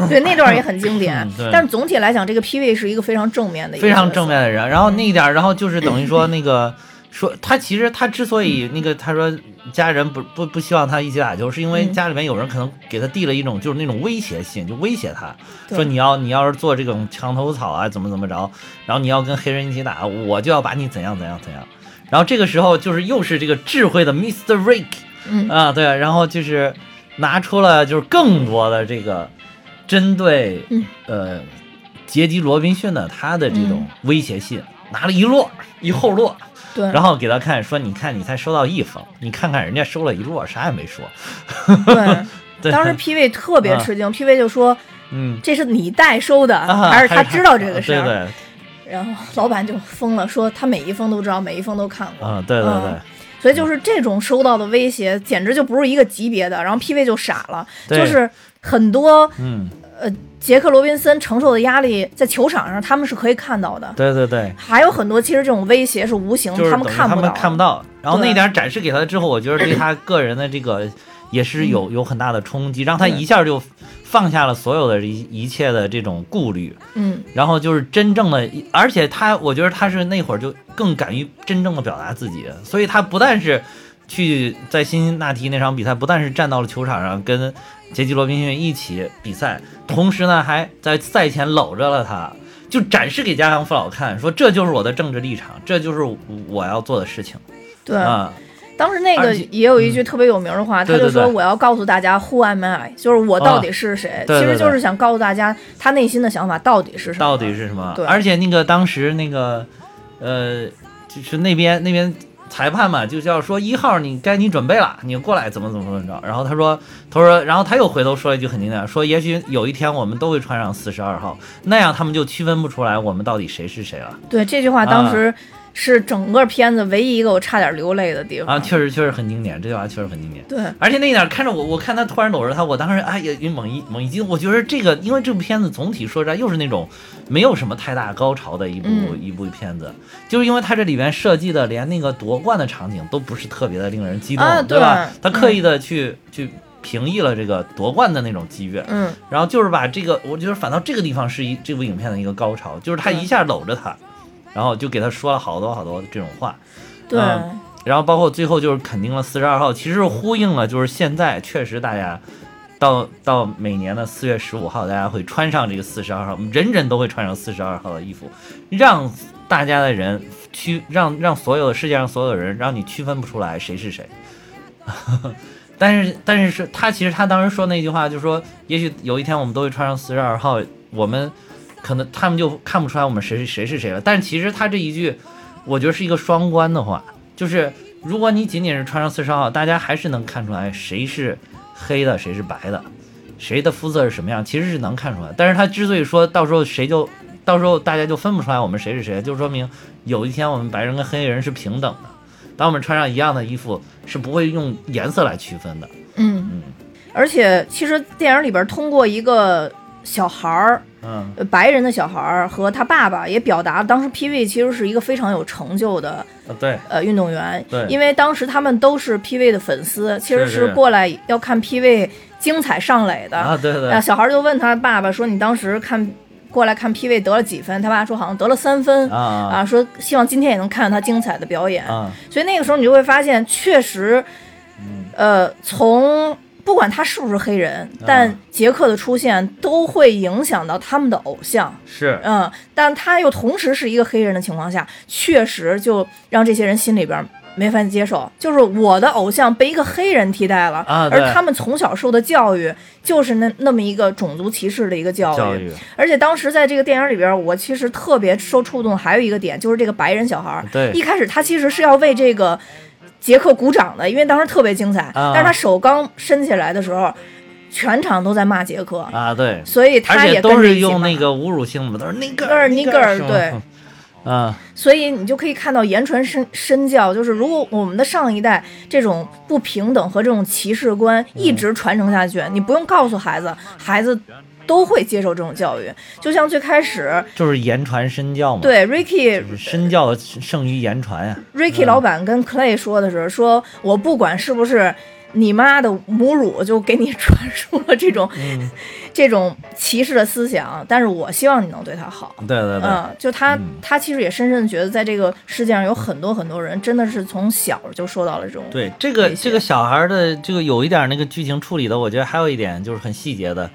对，那段也很经典。但是总体来讲，这个 PV 是一个非常正面的一个非常正面的人。然后那一点儿，然后就是等于说那个说他其实他之所以那个他说家人不不不希望他一起打球，是因为嗯家里面有人可能给他递了一种就是那种威胁信，就威胁他说你要你要是做这种墙头草啊怎么怎么着，然后你要跟黑人一起打，我就要把你怎样怎样怎样。然后这个时候就是又是这个智慧的 Mr. Rick 嗯啊，对，然后就是拿出了就是更多的这个针对、嗯呃杰迪罗宾逊的他的这种嗯威胁信，拿了一摞一后摞，对，然后给他看说，你看你才收到一封，你看看人家收了一摞，啥也没说。对，对，当时 PV 特别吃惊，PV 就说嗯。这是你代收的，啊还是他知道这个事儿？对对，然后老板就疯了，说他每一封都知道，每一封都看过。啊，对对对嗯，所以就是这种收到的威胁，简直就不是一个级别的。然后 PV 就傻了，对就是很多嗯，呃杰克罗宾森承受的压力，在球场上他们是可以看到的。对对对，还有很多其实这种威胁是无形，就是他们看不到他们看不到。然后那对。点展示给他之后，我觉得对他个人的这个 也是有有很大的冲击，让他一下就放下了所有的一一切的这种顾虑，嗯，然后就是真正的，而且他我觉得他是那会儿就更敢于真正的表达自己，所以他不但是去在辛辛那提那场比赛，不但是站到了球场上跟杰基罗宾逊一起比赛，同时呢还在赛前搂着了他。就展示给家乡父老看，说这就是我的政治立场，这就是我要做的事情对。啊！当时那个也有一句特别有名的话，他就说我要告诉大家 Who am I，就是我到底是谁。其实就是想告诉大家他内心的想法到底是什么。到底是什么？对而且那个当时那个，呃，就是那边那边裁判嘛，就是要说一号你该你准备了，你过来怎么怎么怎么着。然后他说，他说，然后他又回头说了一句很经典，说也许有一天我们都会穿上四十二号，那样他们就区分不出来我们到底谁是谁了。对这句话，当时是整个片子唯一一个我差点流泪的地方。啊，确实确实很经典，这句话确实很经典。对，而且那一点看着我，我看他突然搂着他，我当时哎也，猛一猛一惊。我觉得这个，因为这部片子总体说实在又是那种没有什么太大高潮的一部、嗯一部片子，就是因为它这里边设计的连那个夺冠的场景都不是特别的令人激动，啊对吧？他刻意的去、去平抑了这个夺冠的那种激越，嗯，然后就是把这个，我觉得反倒这个地方是一这部影片的一个高潮，就是他一下搂着他，然后就给他说了好多好多这种话。对，嗯然后包括最后就是肯定了四十二号，其实呼应了，就是现在确实大家到到每年的四月十五号，大家会穿上这个四十二号，人人都会穿上四十二号的衣服，让大家的人区让让所有的世界上所有的人让你区分不出来谁是谁。但是但是是他其实他当时说那句话，就是说也许有一天我们都会穿上四十二号，我们可能他们就看不出来我们谁是谁是谁了。但是其实他这一句。我觉得是一个双关的话，就是如果你仅仅是穿上四十二号，大家还是能看出来谁是黑的，谁是白的，谁的肤色是什么样，其实是能看出来。但是他之所以说到时候谁就到时候大家就分不出来我们谁是谁，就说明有一天我们白人跟黑人是平等的。当我们穿上一样的衣服，是不会用颜色来区分的。嗯嗯，而且其实电影里边通过一个小孩儿，嗯，呃白人的小孩儿和他爸爸也表达，当时 PV 其实是一个非常有成就的啊对，呃运动员，对因为当时他们都是 PV 的粉丝，其实是是过来要看 PV 精彩上垒的。啊对对呃小孩儿就问他爸爸说：“你当时看过来看 PV 得了几分？”他爸说：“好像得了三分。”啊啊啊，说希望今天也能看到他精彩的表演。啊，所以那个时候你就会发现，确实，嗯呃，从不管他是不是黑人，但杰克的出现都会影响到他们的偶像。是，嗯，但他又同时是一个黑人的情况下，确实就让这些人心里边没法接受。就是我的偶像被一个黑人替代了，啊而他们从小受的教育就是那那么一个种族歧视的一个教育。教育，而且当时在这个电影里边，我其实特别受触动，还有一个点就是这个白人小孩儿，对一开始他其实是要为这个杰克鼓掌的，因为当时特别精彩。啊。但是他手刚伸起来的时候，全场都在骂杰克，啊，对，所以他也都是用那个侮辱性的，都是那个那儿那个儿对，啊，所以你就可以看到言传身身教，就是如果我们的上一代这种不平等和这种歧视观一直传承下去，你不用告诉孩子，孩子都会接受这种教育。就像最开始就是言传身教嘛，，对 Ricky 身教胜于言传呀，Ricky 嗯。老板跟 Clay 说的时候，说我不管是不是你妈的母乳，就给你传输了这种、嗯。这种歧视的思想，但是我希望你能对他好。对对对，嗯，就他、嗯。他其实也深深的觉得，在这个世界上有很多很多人真的是从小就受到了这种对这个这个小孩儿的这个有一点那个剧情处理的，我觉得还有一点就是很细节的，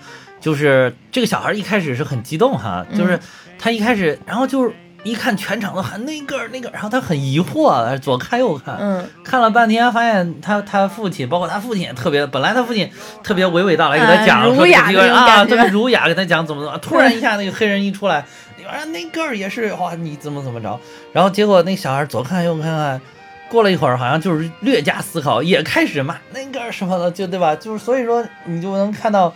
就是这个小孩一开始是很激动哈，就是嗯他一开始，然后就是一看全场都喊那个那个，然后他很疑惑，左看右看，嗯看了半天，发现他他父亲，包括他父亲也特别，本来他父亲特别娓娓道来给他讲，嗯说这个啊，特别儒雅给他讲怎么怎么，突然一下那个黑人一出来，你说那个也是哇，你怎么怎么着，然后结果那小孩左看右看看。过了一会儿，好像就是略加思考，也开始骂那个什么的，就对吧？就是所以说，你就能看到，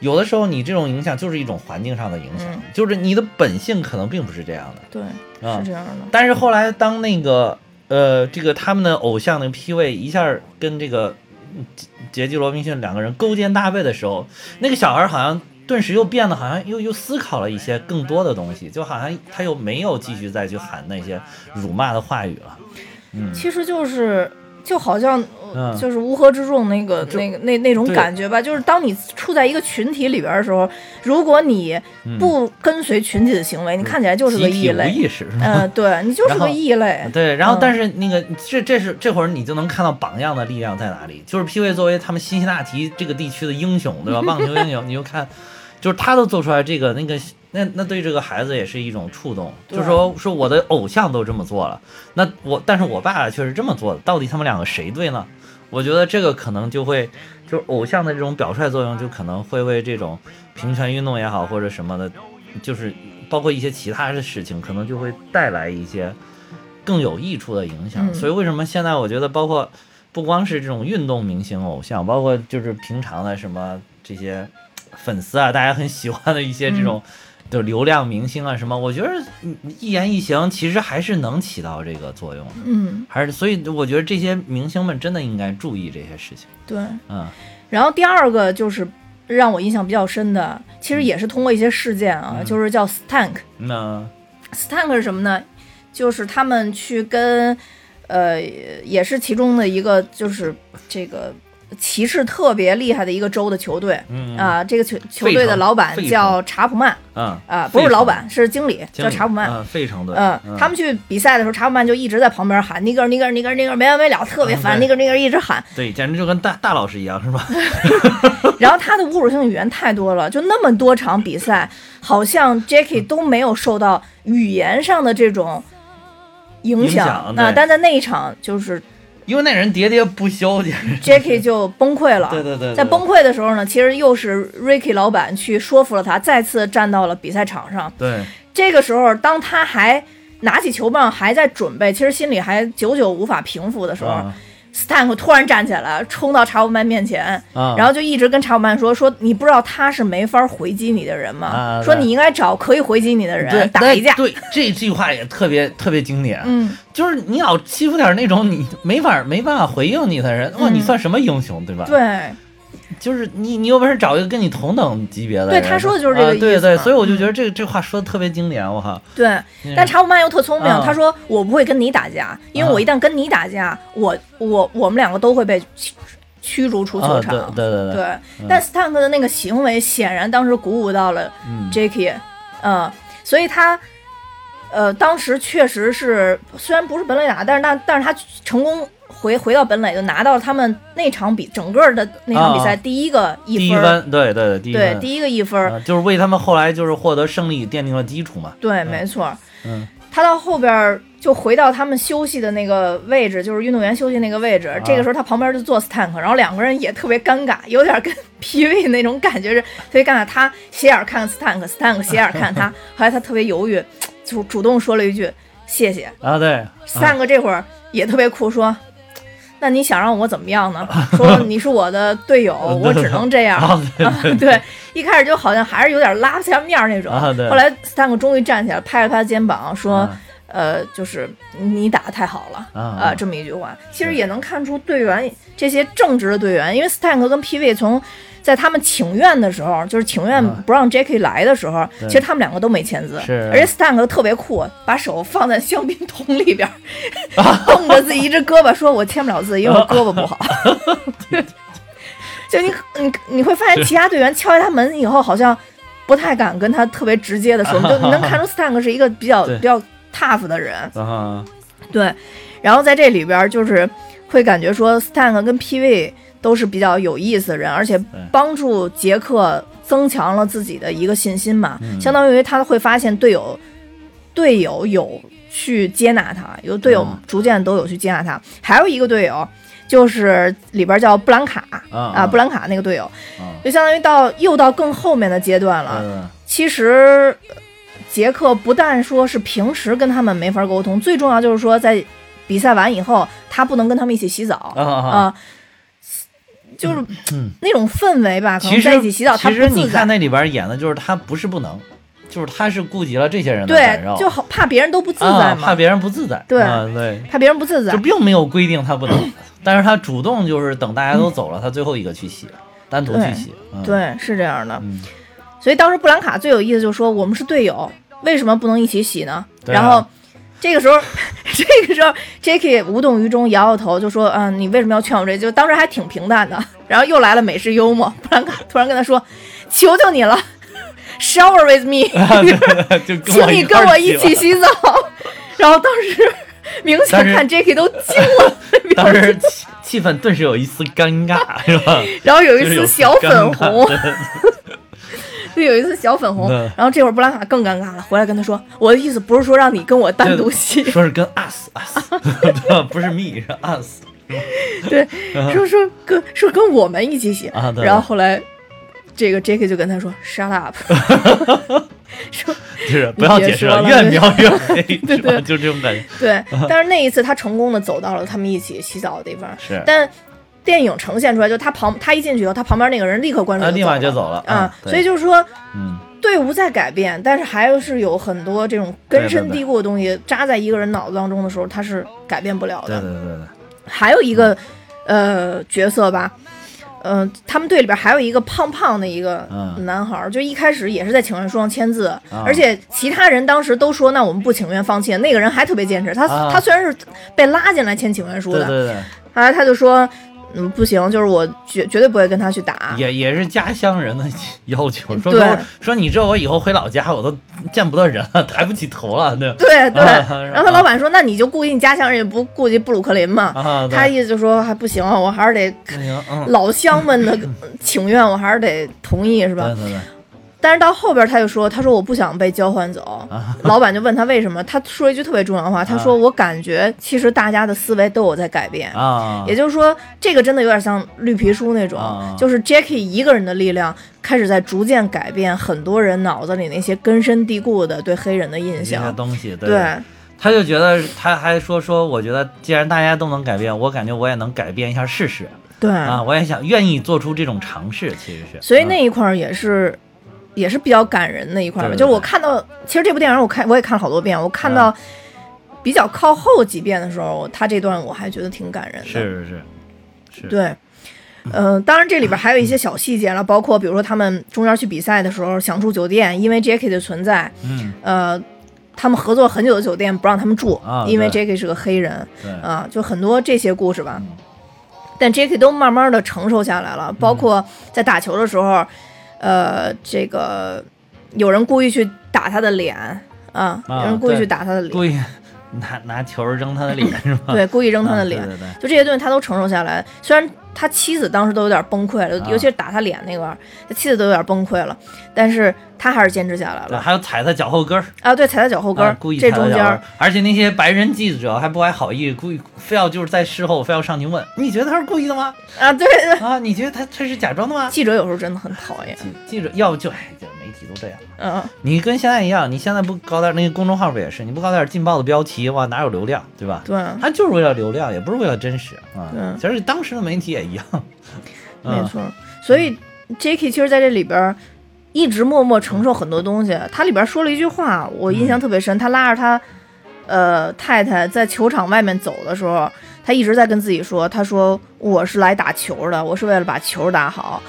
有的时候你这种影响就是一种环境上的影响，嗯就是你的本性可能并不是这样的。对，啊是这样的。但是后来当那个呃，这个他们的偶像那个 P 位一下跟这个嗯杰杰基罗宾逊两个人勾肩搭背的时候，那个小孩好像顿时又变得好像又又思考了一些更多的东西，就好像他又没有继续再去喊那些辱骂的话语了。嗯，其实就是就好像、呃嗯就是乌合之众那个就那个那那种感觉吧，就是当你处在一个群体里边的时候，如果你不跟随群体的行为，你看起来就是个异类。意识？嗯、对你就是个异类。对，然后嗯但是那个这这是这会儿你就能看到榜样的力量在哪里，就是 P.V. 作为他们辛辛那提这个地区的英雄，对吧？棒球英雄，你就看，就是他都做出来这个那个，那那对这个孩子也是一种触动，就是说说我的偶像都这么做了，那我但是我爸却是这么做的，到底他们两个谁对呢？我觉得这个可能就会，就是偶像的这种表率作用，就可能会为这种平权运动也好或者什么的，就是包括一些其他的事情，可能就会带来一些更有益处的影响。嗯所以为什么现在我觉得，包括不光是这种运动明星偶像，包括就是平常的什么这些粉丝啊，大家很喜欢的一些这种。就流量明星啊什么，我觉得嗯一言一行其实还是能起到这个作用的，嗯，还是所以我觉得这些明星们真的应该注意这些事情。对。嗯然后第二个就是让我印象比较深的，其实也是通过一些事件啊，嗯就是叫 Stank。那 Stank 是什么呢？就是他们去跟，呃，也是其中的一个，就是这个歧视特别厉害的一个州的球队。嗯啊，这个球球队的老板叫查普曼嗯啊，不是老板，是经理，叫查普曼。嗯，费城队，嗯，他们去比赛的时候，查普曼就一直在旁边喊“尼格尔尼格尔尼格尔尼格尔”，没完没了，特别烦，尼格尔尼格尔一直喊。对，简直就跟大大老师一样，是吧？然后他的侮辱性语言太多了，就那么多场比赛，好像 Jackie 都没有受到语言上的这种影影响那、但在那一场，就是因为那人喋喋不休，简直。Jackie 就崩溃了。对对对对在崩溃的时候呢，其实又是 Ricky 老板去说服了他，再次站到了比赛场上。对，这个时候，当他还拿起球棒，还在准备，其实心里还久久无法平复的时候、啊 a n k 突然站起来，冲到查普曼面前，啊，然后就一直跟查普曼说：“说你不知道他是没法回击你的人吗？啊说你应该找可以回击你的人打一架。对，这句话也特别特别经典。嗯，就是你老欺负点那种你没法没办法回应你的人，哇，嗯你算什么英雄，对吧？，对，就是你你有本事找一个跟你同等级别的。对他说的就是这个啊对对，意思嘛所以我就觉得这个这话说的特别经典，我靠。对。嗯但查普曼又特聪明，啊他说：“我不会跟你打架，因为我一旦跟你打架，我我我们两个都会被驱驱逐出球啊，场。对对对对，但斯坦克的那个行为显然当时鼓舞到了嗯 Jackie，嗯，所以他，呃，当时确实是虽然不是本垒打，但是他但是他成功回回到本垒，就拿到了他们那场比整个的那场比赛啊第一个一分儿，一分，对对对，第一，对第一个一分就是为他们后来就是获得胜利奠定了基础嘛。对，没错。嗯他到后边儿就回到他们休息的那个位置，就是运动员休息那个位置。啊这个时候他旁边就坐斯坦克，然后两个人也特别尴尬，有点跟 PV 那种感觉是特别尴尬。他斜眼看斯坦克，斯坦克斜眼看他，后来他特别犹豫，就主动说了一句谢谢。啊，对，斯坦克这会儿也特别酷，说。那你想让我怎么样呢？说你是我的队友，我只能这样。啊，对 一开始就好像还是有点拉不下面儿那种。后来斯坦克终于站起来，拍了拍肩膀，说：“啊呃，就是你打得太好了啊呃这么一句话。其实也能看出队员这些正直的队员，因为斯坦克跟 PV 从在他们请愿的时候，就是请愿啊。不让 Jackie 来的时候，对。其实他们两个都没签字，是。而且 Stank 特别酷，把手放在香槟桶里边儿，冻着自己一只胳膊，说我签不了字，因为我胳膊不好。就你你你会发现，其他队员敲开他门以后，好像不太敢跟他特别直接的说，就你能看出 Stank 是一个比较比较 tough 的人，啊，对。然后在这里边儿就是会感觉说，Stank 跟 PV 都是比较有意思的人，而且帮助杰克增强了自己的一个信心嘛，嗯。相当于他会发现队友队友有去接纳他，有队友嗯。逐渐都有去接纳他，还有一个队友。就是里边叫布兰卡啊啊，布兰卡那个队友，啊，就相当于到又到更后面的阶段了。嗯。其实，呃杰克不但说是平时跟他们没法沟通，最重要就是说在比赛完以后，他不能跟他们一起洗澡啊啊。啊，就是那种氛围吧，可能其实在一起洗澡他其实你看。那里边演的就是他不是不能，就是他是顾及了这些人的对感受，，就好怕别人都不自啊在嘛，怕别人不自在，对啊对，怕别人不自在就。并没有规定他不能，但是他主动就是等大家都走了，他最后一个去洗，单独去洗，嗯，对，是这样的。嗯所以当时布兰卡最有意思，就是说我们是队友，为什么不能一起洗呢？啊然后这个时候，这个时候 Jacky 无动于衷，摇摇头，就说：“嗯，你为什么要劝我这？”就当时还挺平淡的。然后又来了美式幽默，布兰卡突然跟他说：“求求你了，shower with me，请你跟我一起洗洗澡。”然后当时明显看 Jacky 都惊了，当时气气氛顿时有一丝尴尬，是吧？然后有一丝小粉红，对，有一次小粉红。然后这会儿布兰卡更尴尬了，回来跟他说：“我的意思不是说让你跟我单独洗，说是跟 us 不是 me 是 us 对，说说跟说跟我们一起洗。啊，然后后来这个 Jack 就跟他说：“Shut up。”说就是不要解释了，越描越黑，对？对就这种感觉，对，但是那一次他成功的走到了他们一起洗澡的地方，是但。电影呈现出来，就他旁他一进去以后，他旁边那个人立刻关啊，注，立马就走了啊，对。所以就是说，嗯，队伍在改变，但是还是有很多这种根深蒂固的东西扎在一个人脑子当中的时候，他是改变不了的。对对对对，还有一个呃角色吧，嗯、他们队里边还有一个胖胖的一个嗯。男孩儿，就一开始也是在请愿书上签字，而且其他人当时都说那我们不请愿放弃，那个人还特别坚持，他、啊。他虽然是被拉进来签请愿书的，对对对，后来他就说。嗯，不行，就是我绝绝对不会跟他去打。也也是家乡人的 要求，说对说说你这我以后回老家我都见不得人了，抬不起头了，对对对，啊然后他老板说：“那你就顾及你家乡人，也不顾及布鲁克林嘛。啊，他意思就说：“还不行，我还是得老乡们的 情愿，我还是得同意，是吧对对对，？”但是到后边他就说：“他说我不想被交换走。啊。老板就问他为什么，他说一句特别重要的话，他说：“我感觉其实大家的思维都有在改变。啊，也就是说，这个真的有点像绿皮书那种，啊。就是 Jackie 一个人的力量开始在逐渐改变很多人脑子里那些根深蒂固的对黑人的印象。东西，对。对，他就觉得他还说说，我觉得既然大家都能改变，我感觉我也能改变一下试试。对，啊，我也想愿意做出这种尝试，其实是，所以嗯那一块儿也是。也是比较感人的一块儿吧，就是我看到，其实这部电影我看我也看了好多遍，我看到比较靠后几遍的时候，他这段我还觉得挺感人的。是是是。是，对，嗯、当然这里边还有一些小细节了，包括比如说他们中间去比赛的时候想住酒店，因为 Jackie 的存在，嗯，呃，他们合作很久的酒店不让他们住，啊因为 Jackie 是个黑人对，啊，就很多这些故事吧。嗯。但 Jackie 都慢慢的承受下来了，包括在打球的时候，呃，这个有人故意去打他的脸啊，啊有人故意去打他的脸，故意拿拿球扔他的脸是吧？对，故意扔他的啊脸，就这些东西他都承受下来。虽然他妻子当时都有点崩溃了，啊尤其是打他脸那块儿，他妻子都有点崩溃了，但是他还是坚持下来对，了。还有踩他脚后跟儿，啊，对，踩他脚后跟儿，啊故意这中间儿踩他脚后跟儿，而且那些白人记者还不怀好意，故意非要就是在事后非要上去问，你觉得他是故意的吗？啊，对对，啊，你觉得他他是假装的吗？记者有时候真的很讨厌。记记者要不就哎，这媒体都这样。嗯，你跟现在一样，你现在不搞点那个公众号不也是？你不搞点劲爆的标题，哇，哪有流量，对吧？对，他就是为了流量，也不是为了真实啊。对其实当时的媒体也一样。嗯，没错。所以 Jacky 其实在这里边一直默默承受很多东西。他里边说了一句话，我印象特别深。他拉着他呃太太在球场外面走的时候，他一直在跟自己说：“他说我是来打球的，我是为了把球打好。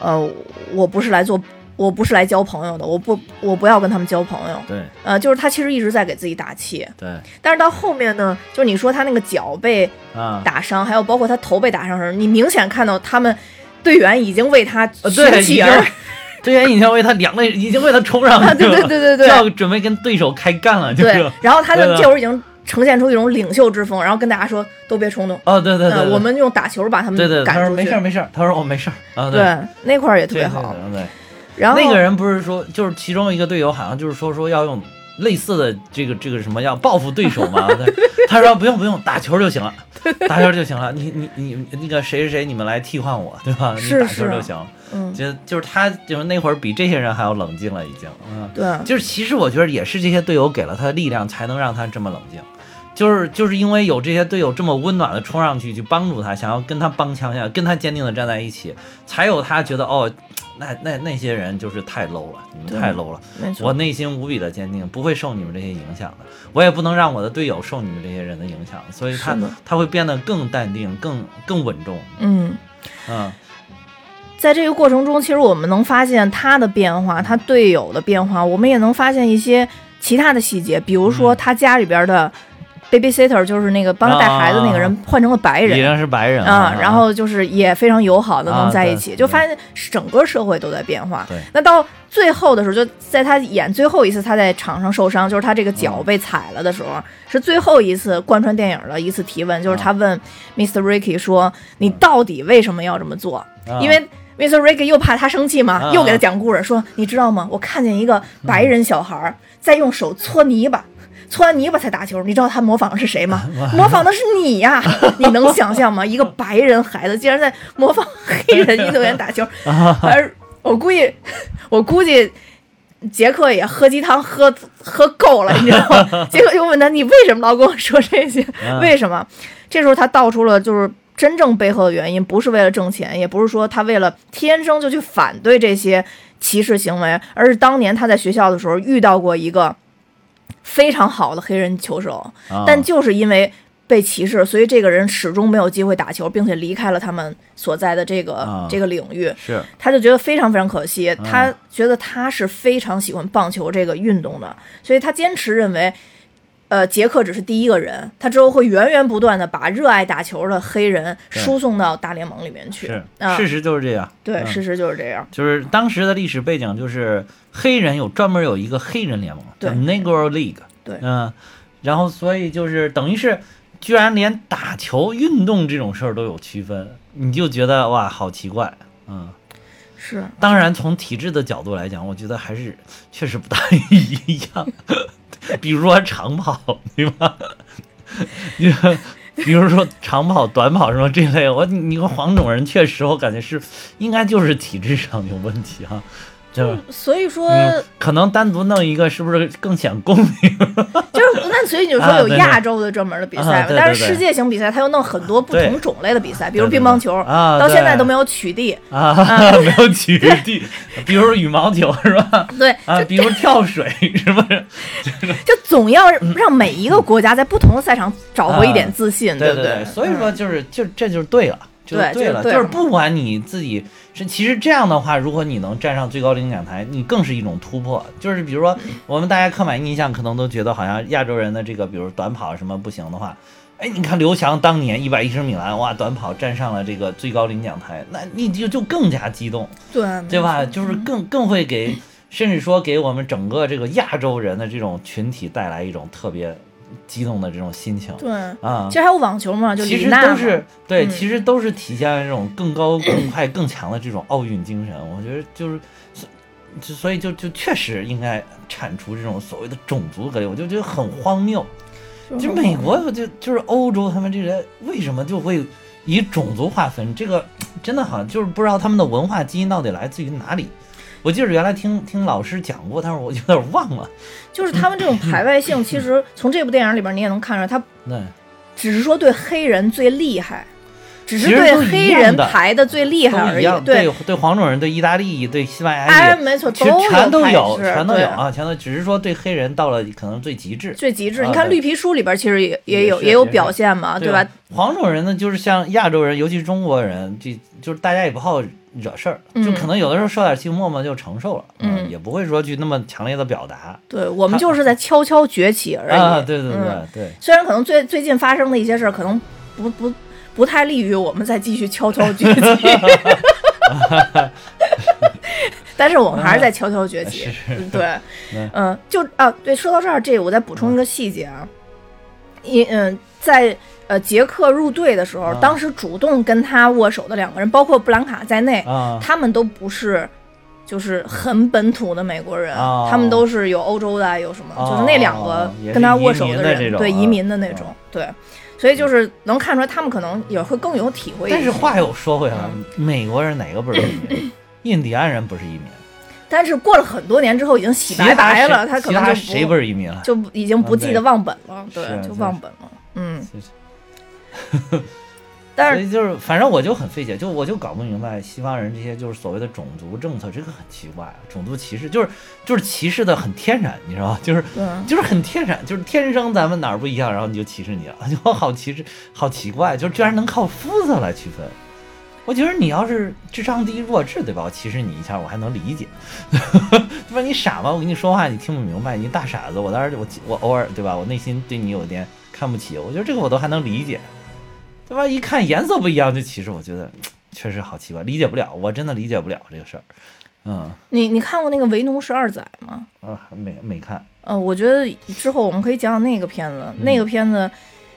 呃，我不是来做，我不是来交朋友的，我不，我不要跟他们交朋友。对呃，就是他其实一直在给自己打气。对但是到后面呢，就是你说他那个脚被啊，打伤，还有包括他头被打伤时，你明显看到他们队员已经为他呃对，已经队员已经为他两肋，已经为他冲上了，对对对对就要准备跟对手开干了，就是对，然后他就这会儿已经呈现出一种领袖之风，然后跟大家说都别冲动，哦，对对对呃，我们用打球把他们对对，他说。没事儿没事儿，他说我没事儿啊，对，那块儿也特别好。对对对。然后那个人不是说，就是其中一个队友好像就是说说要用类似的这个这个什么要报复对手嘛，他说不用不用，打球就行了，打球就行了，你你你那个谁谁谁你们来替换我，对吧？你打球就行。了。嗯，就就是他就是那会儿比这些人还要冷静了，已经，嗯，对，就是其实我觉得也是这些队友给了他力量，才能让他这么冷静。就是就是因为有这些队友这么温暖的冲上去去帮助他，想要跟他帮腔，想要跟他坚定的站在一起，才有他觉得哦，那那那些人就是太 low 了，你们太 low 了。没错。我内心无比的坚定，不会受你们这些影响的。我也不能让我的队友受你们这些人的影响，所以他他会变得更淡定，更更稳重。嗯，嗯，在这个过程中，其实我们能发现他的变化，他队友的变化，我们也能发现一些其他的细节，比如说嗯他家里边的 babysitter，就是那个帮他带孩子那个人换成了白人已。经是白人啊、然后就是也非常友好的啊能在一起，就发现整个社会都在变化。对那到最后的时候，就在他演最后一次他在场上受伤，就是他这个脚被踩了的时候，是最后一次贯穿电影的一次提问，就是他问 Mr. Ricky 说：“你到底为什么要这么做？”啊因为 Mr. Ricky 又怕他生气嘛，啊又给他讲故事，说：“你知道吗？我看见一个白人小孩儿在用手搓泥巴。”搓完泥巴才打球，你知道他模仿的是谁吗？模仿的是你呀！你能想象吗？一个白人孩子竟然在模仿黑人运动员打球，而我估计，我估计杰克也喝鸡汤喝喝够了，你知道吗？杰克就问他：“你为什么老跟我说这些？嗯为什么？”这时候他道出了就是真正背后的原因，不是为了挣钱，也不是说他为了天生就去反对这些歧视行为，而是当年他在学校的时候遇到过一个非常好的黑人球手，啊。但就是因为被歧视，所以这个人始终没有机会打球，并且离开了他们所在的这个、啊。这个领域。是。他就觉得非常非常可惜，嗯。他觉得他是非常喜欢棒球这个运动的，所以他坚持认为，呃，杰克只是第一个人，他之后会源源不断的把热爱打球的黑人输送到大联盟里面去。是啊，事实就是这样。对，嗯事实就是这样。就是当时的历史背景，就是黑人有专门有一个黑人联盟，叫对 Negro League。对嗯，然后所以就是等于是，居然连打球运动这种事儿都有区分，你就觉得哇，好奇怪。嗯，是，当然从体制的角度来讲，我觉得还是确实不大 一样。比如说长跑，对吧？你比如说长跑、短跑什么这类，我你说黄种人确实我感觉是应该就是体质上有问题哈、就所以说、嗯，可能单独弄一个是不是更显公平？就是那所以你就说有亚洲的专门的比赛但是世界型比赛他又弄很多不同种类的比赛，比如乒乓球，啊到现在都没有取缔。啊，没有取缔，比如羽毛球是吧？对，啊，比如跳水是不是？就总要让每一个国家在不同的赛场找回一点自信，对不对？对，所以说嗯就是就这就是对了，就是对对了，就是对就是不管你自己是，其实这样的话，如果你能站上最高领奖台，你更是一种突破。就是比如说，我们大家刻板印象可能都觉得好像亚洲人的这个，比如短跑什么不行的话。哎，你看刘翔当年一百一十米栏，哇，短跑站上了这个最高领奖台，那你就就更加激动，对对吧？就是更更会给，甚至说给我们整个这个亚洲人的这种群体带来一种特别激动的这种心情对，啊其。实还有网球嘛，就其实都是对，嗯其实都是体现了这种更高、更快、更强的这种奥运精神。我觉得就是，就所以就就确实应该铲除这种所谓的种族隔离，我就觉得很荒谬。就是就美国就就是欧洲，他们这些为什么就会以种族划分？这个真的好像就是不知道他们的文化基因到底来自于哪里。我记得原来听听老师讲过，但是我有点忘了。就是他们这种排外性，其实从这部电影里边你也能看出来，他 对，只是说对黑人最厉害，只是对黑人排的最厉害而已。对，对黄种人、对意大利、对西班牙哎，没错，都全都有，全都有啊，全都只是说对黑人到了可能最极致。最极致。啊你看《绿皮书》里边其实也也有也有表现嘛，对吧？？黄种人呢，就是像亚洲人，尤其是中国人，这就是大家也不好惹事儿，嗯就可能有的时候受点气，默默就承受了，嗯也不会说去那么强烈的表达。对我们就是在悄悄崛起而已。啊，对对对嗯对，虽然可能最最近发生的一些事儿，可能不不不太利于我们再继续悄悄崛起，但是我们还是在悄悄崛起。对嗯，嗯，就啊，对，说到这儿，这个我再补充一个细节啊，因嗯，在呃杰克入队的时候，啊当时主动跟他握手的两个人，包括布兰卡在内，啊，他们都不是。就是很本土的美国人，哦他们都是有欧洲的，有什么，哦就是那两个跟他握手的人，对移民的那种，哦对，所以就是能看出来，他们可能也会更有体会。但是话又说回来美国人哪个不是移民？印第安人不是移民，但是过了很多年之后，已经洗白白了，谁他可能就他谁不是移民了？就已经不记得忘本了，对，是就忘本了。嗯，就是但是就是，反正我就很费解，就我就搞不明白西方人这些就是所谓的种族政策，这个很奇怪，啊种族歧视就是就是歧视的很天然，你知道吗？就是，就是很天然，就是天生咱们哪儿不一样，然后你就歧视你了，就好歧视，好奇怪，就居然能靠肤色来区分。我觉得你要是智商低弱智，对吧？我歧视你一下，我还能理解，对吧？你傻吗？我跟你说话你听不明白，你大傻子。我当时我我偶尔对吧？我内心对你有点看不起，我觉得这个我都还能理解，对吧？一看颜色不一样就歧视，我觉得 确实好奇怪，理解不了，我真的理解不了这个事儿。嗯你你看过那个《为奴十二载》吗？啊，没没看，呃，我觉得之后我们可以讲讲那个片子，那个片子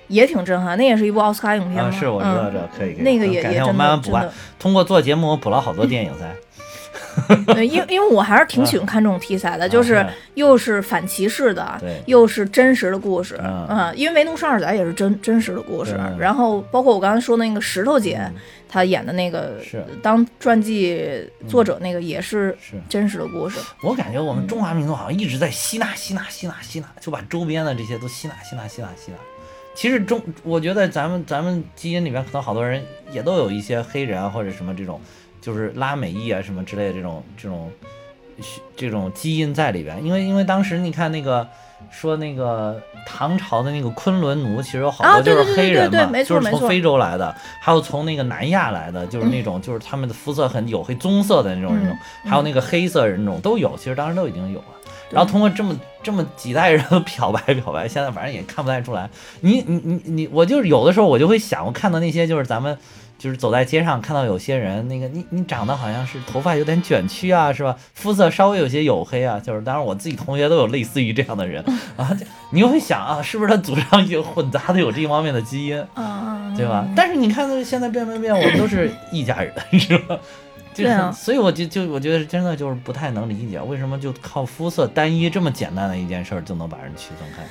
也挺震撼，那也是一部奥斯卡影片嗯啊，是我知道嗯这可以，可以那个也改天我也真慢慢补完的真的。通过做节目，我补了好多电影噻。对，因因为我还是挺喜欢看这种题材的，就是啊又是反歧视的对，又是真实的故事，嗯嗯，因为《维奴十二仔》也是真真实的故事，然后包括我刚才说的那个石头姐嗯，她演的那个是。当传记作者那个也是是。真实的故事，我感觉我嗯。们中华民族好像一直在吸纳、吸纳、吸纳、吸纳，就把周边的这些都吸纳、吸纳、吸纳、吸纳。其实中，我觉得咱们咱们基因里面可能好多人也都有一些黑人啊或者什么这种，就是拉美裔啊什么之类的这种这种这种基因在里边。因为因为当时你看那个说那个唐朝的那个昆仑奴，其实有好啊多就是黑人嘛，就是从非洲来的，还有从那个南亚来的，就是那种就是他们的肤色很黝黑棕色的那种人种，嗯还有那个黑色人种都有，其实当时都已经有了。然后通过这么这么几代人 的漂白漂白，现在反正也看不太出来。你你你你，我就是有的时候我就会想，我看到那些就是咱们就是走在街上看到有些人，那个你你长得好像是头发有点卷曲啊，是吧？肤色稍微有些黝黑啊，就是当然我自己同学都有类似于这样的人 啊，你就会想啊，是不是他祖上有混杂的有这方面的基因？啊，对吧？但是你看，现在变变变，我们都是一家人，是吧？就是对啊所以我就就我觉得真的就是不太能理解，为什么就靠肤色单一这么简单的一件事儿就能把人区分开？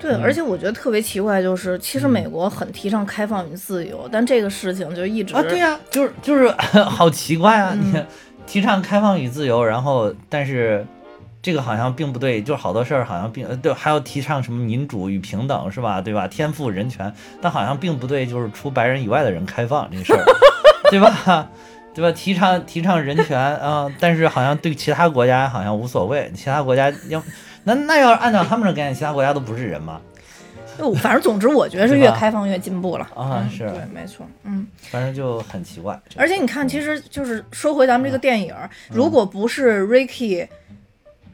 对，嗯而且我觉得特别奇怪，就是其实美国很提倡开放与自由，但这个事情就一直啊，对呀、就是就是 好奇怪啊！嗯你提倡开放与自由，然后但是这个好像并不对，就是好多事儿好像并呃对，还要提倡什么民主与平等是吧？对吧？天赋人权，但好像并不对，就是除白人以外的人开放这个事儿，对吧？对吧？提倡提倡人权啊、但是好像对其他国家好像无所谓，其他国家要那那要是按照他们的概念，其他国家都不是人吗？就反正总之，我觉得是 越开放越进步了嗯啊是。对，没错，嗯。反正就很奇怪。而且你看，其实就是说回咱们这个电影如果不是 Ricky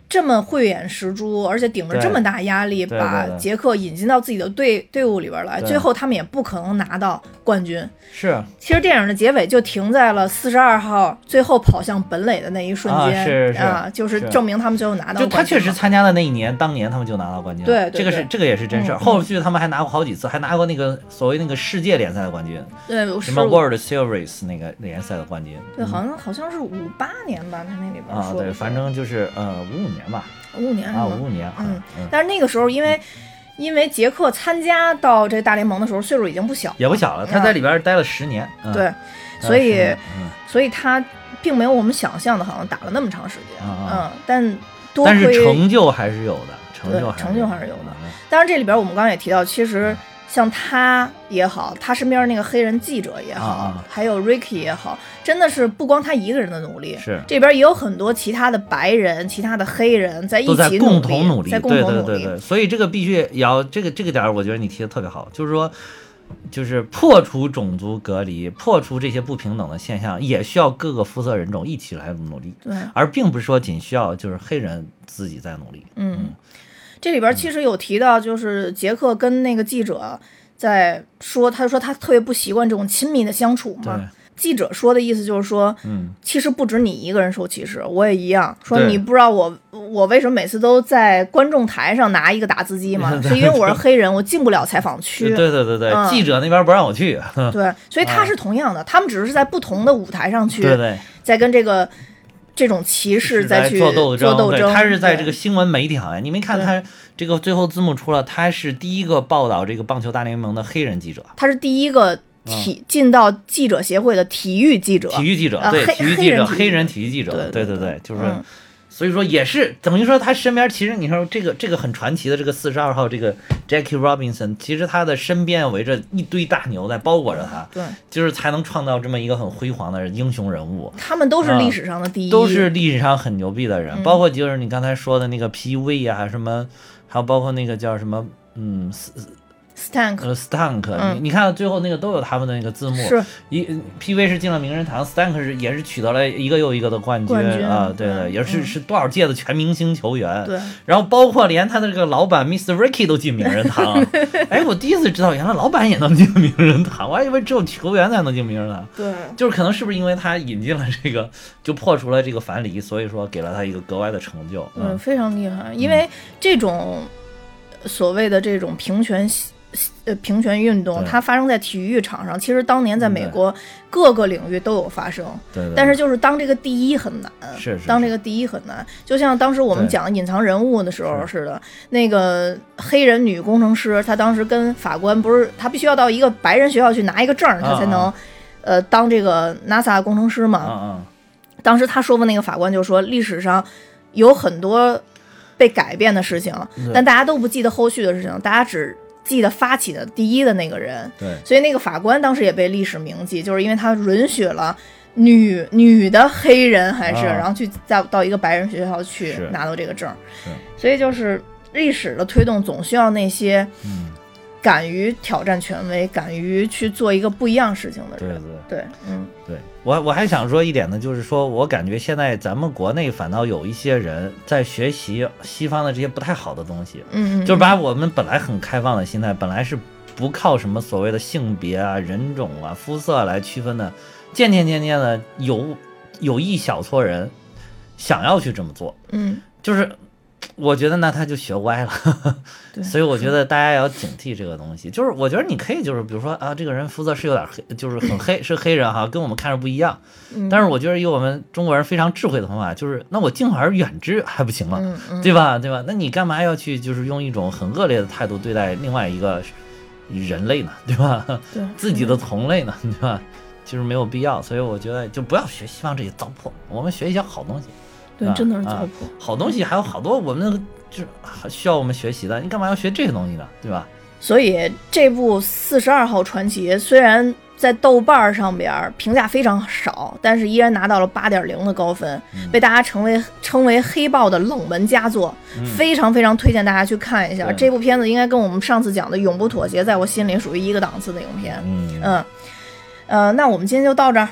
这么慧眼识珠，而且顶着这么大压力把杰克引进到自己的队队伍里边来，最后他们也不可能拿到冠军。是。其实电影的结尾就停在了四十二号最后跑向本垒的那一瞬间。啊是是啊就是是。证明他们最后拿到就他确实参加的那一年，当年他们就拿到冠军了。对对这个是这个也是真事儿。嗯后续他们还拿过好几次，还拿过那个所谓那个世界联赛的冠军，对什么 World Series 那个联赛的冠军。对，好像好像是五八年吧，他那里边啊，对，说的是反正就是呃五五年吧，五五年是啊吗五五年，嗯。嗯，但是那个时候因为因为杰克参加到这大联盟的时候岁数已经不小了，也不小了，他在里边待了十年。嗯。对，所以嗯，所以他并没有我们想象的好像打了那么长时间，嗯，但多但是亏成就还是有的，成就成就还是有的。嗯。当然，这里边我们刚刚也提到，其实像他也好，他身边那个黑人记者也好，还有 Ricky 也好，真的是不光他一个人的努力，是。这边也有很多其他的白人、其他的黑人在一起共同努力，对在共同努力。对对对，所以这个必须也要这个这个点儿，我觉得你提的特别好，就是说，就是破除种族隔离，破除这些不平等的现象，也需要各个肤色人种一起来努力，对，而并不是说仅需要就是黑人自己在努力。嗯，这里边其实有提到，就是杰克跟那个记者在说，他说他特别不习惯这种亲密的相处嘛。记者说的意思就是说，嗯，其实不止你一个人受歧视，我也一样。说你不知道我我为什么每次都在观众台上拿一个打字机吗？是因为我是黑人，我进不了采访区。对对对对，嗯记者那边不让我去，对所以他是同样的，他们只是在不同的舞台上去，对对，在跟这个这种歧视是再去做斗争。对他是在这个新闻媒体行业，你没看他这个最后字幕出了，他是第一个报道这个棒球大联盟的黑人记者。他是第一个体、进到记者协会的体育记者。嗯体育记者，啊对，黑体育记者，黑人体育黑人体育记者，对对对对，就是嗯，所以说也是等于说他身边其实你说这个这个很传奇的这个四十二号这个 Jackie Robinson，其实他的身边围着一堆大牛在包裹着他，对，就是才能创造这么一个很辉煌的英雄人物。他们都是历史上的第一，嗯都是历史上很牛逼的人，嗯。包括就是你刚才说的那个 PV 啊，什么，还有包括那个叫什么，嗯，斯 Stank，、呃 Stank，、嗯。你你看最后那个都有他们的那个字幕，是。一 PV 是进了名人堂，Stank 是也是取得了一个又一个的冠军啊，对也是嗯。是多少届的全明星球员，对，然后包括连他的这个老板 Mr. Ricky 都进名人堂，哎，我第一次知道原来老板也能进名人堂，我还以为只有球员才能进名人堂，对，就是可能是不是因为他引进了这个，就破除了这个樊篱，所以说给了他一个格外的成就，嗯，嗯，非常厉害。因为这种所谓的这种平权呃平权运动，它发生在体育场上，其实当年在美国各个领域都有发生。但是就是当这个第一很难，是当这个第一很难，就像当时我们讲隐藏人物的时候似的，那个黑人女工程师，她当时跟法官不是，她必须要到一个白人学校去拿一个证儿，她才能啊呃当这个 NASA 工程师嘛。当时她说过那个法官就说，历史上有很多被改变的事情，但大家都不记得后续的事情，大家只记得发起的第一的那个人。对，所以那个法官当时也被历史铭记，就是因为他允许了女女的黑人还是，啊然后去再到一个白人学校去拿到这个证儿。所以就是历史的推动，总需要那些嗯，敢于挑战权威、敢于去做一个不一样事情的对人。对。对，嗯，对我我还想说一点呢，就是说我感觉现在咱们国内反倒有一些人在学习西方的这些不太好的东西，嗯嗯，就是把我们本来很开放的心态，本来是不靠什么所谓的性别啊、人种啊、肤色来区分的，渐渐渐渐的有有一小撮人想要去这么做，嗯，就是我觉得呢他就学歪了。对，所以我觉得大家要警惕这个东西。就是我觉得你可以，就是比如说啊，这个人肤色是有点黑，就是很黑，是黑人哈，跟我们看着不一样。嗯但是我觉得以我们中国人非常智慧的方法，就是那我敬而远之还不行吗？对吧？对吧？那你干嘛要去就是用一种很恶劣的态度对待另外一个人类呢？对吧？对自己的同类呢？对吧？就是没有必要。所以我觉得就不要学西方这些糟粕，我们学一些好东西。真的是糟啊粕。好东西还有好多我们就是需要我们学习的，你干嘛要学这些东西呢？对吧？所以这部《四十二号传奇》虽然在豆瓣儿上边儿评价非常少，但是依然拿到了八点零的高分，嗯被大家成为称为黑豹的冷门佳作，非常非常推荐大家去看一下。对这部片子应该跟我们上次讲的《永不妥协》在我心里属于一个档次的影片。嗯，嗯，呃，那我们今天就到这儿。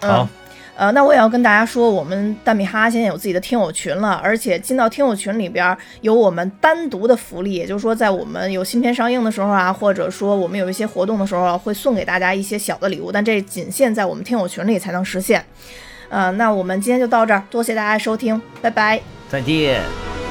嗯、好，呃，那我也要跟大家说，我们蛋米哈哈现在有自己的听友群了，而且进到听友群里边有我们单独的福利，也就是说，在我们有新片上映的时候啊，或者说我们有一些活动的时候，会送给大家一些小的礼物，但这仅限在我们听友群里才能实现。呃，那我们今天就到这儿，多谢大家收听，拜拜。再见。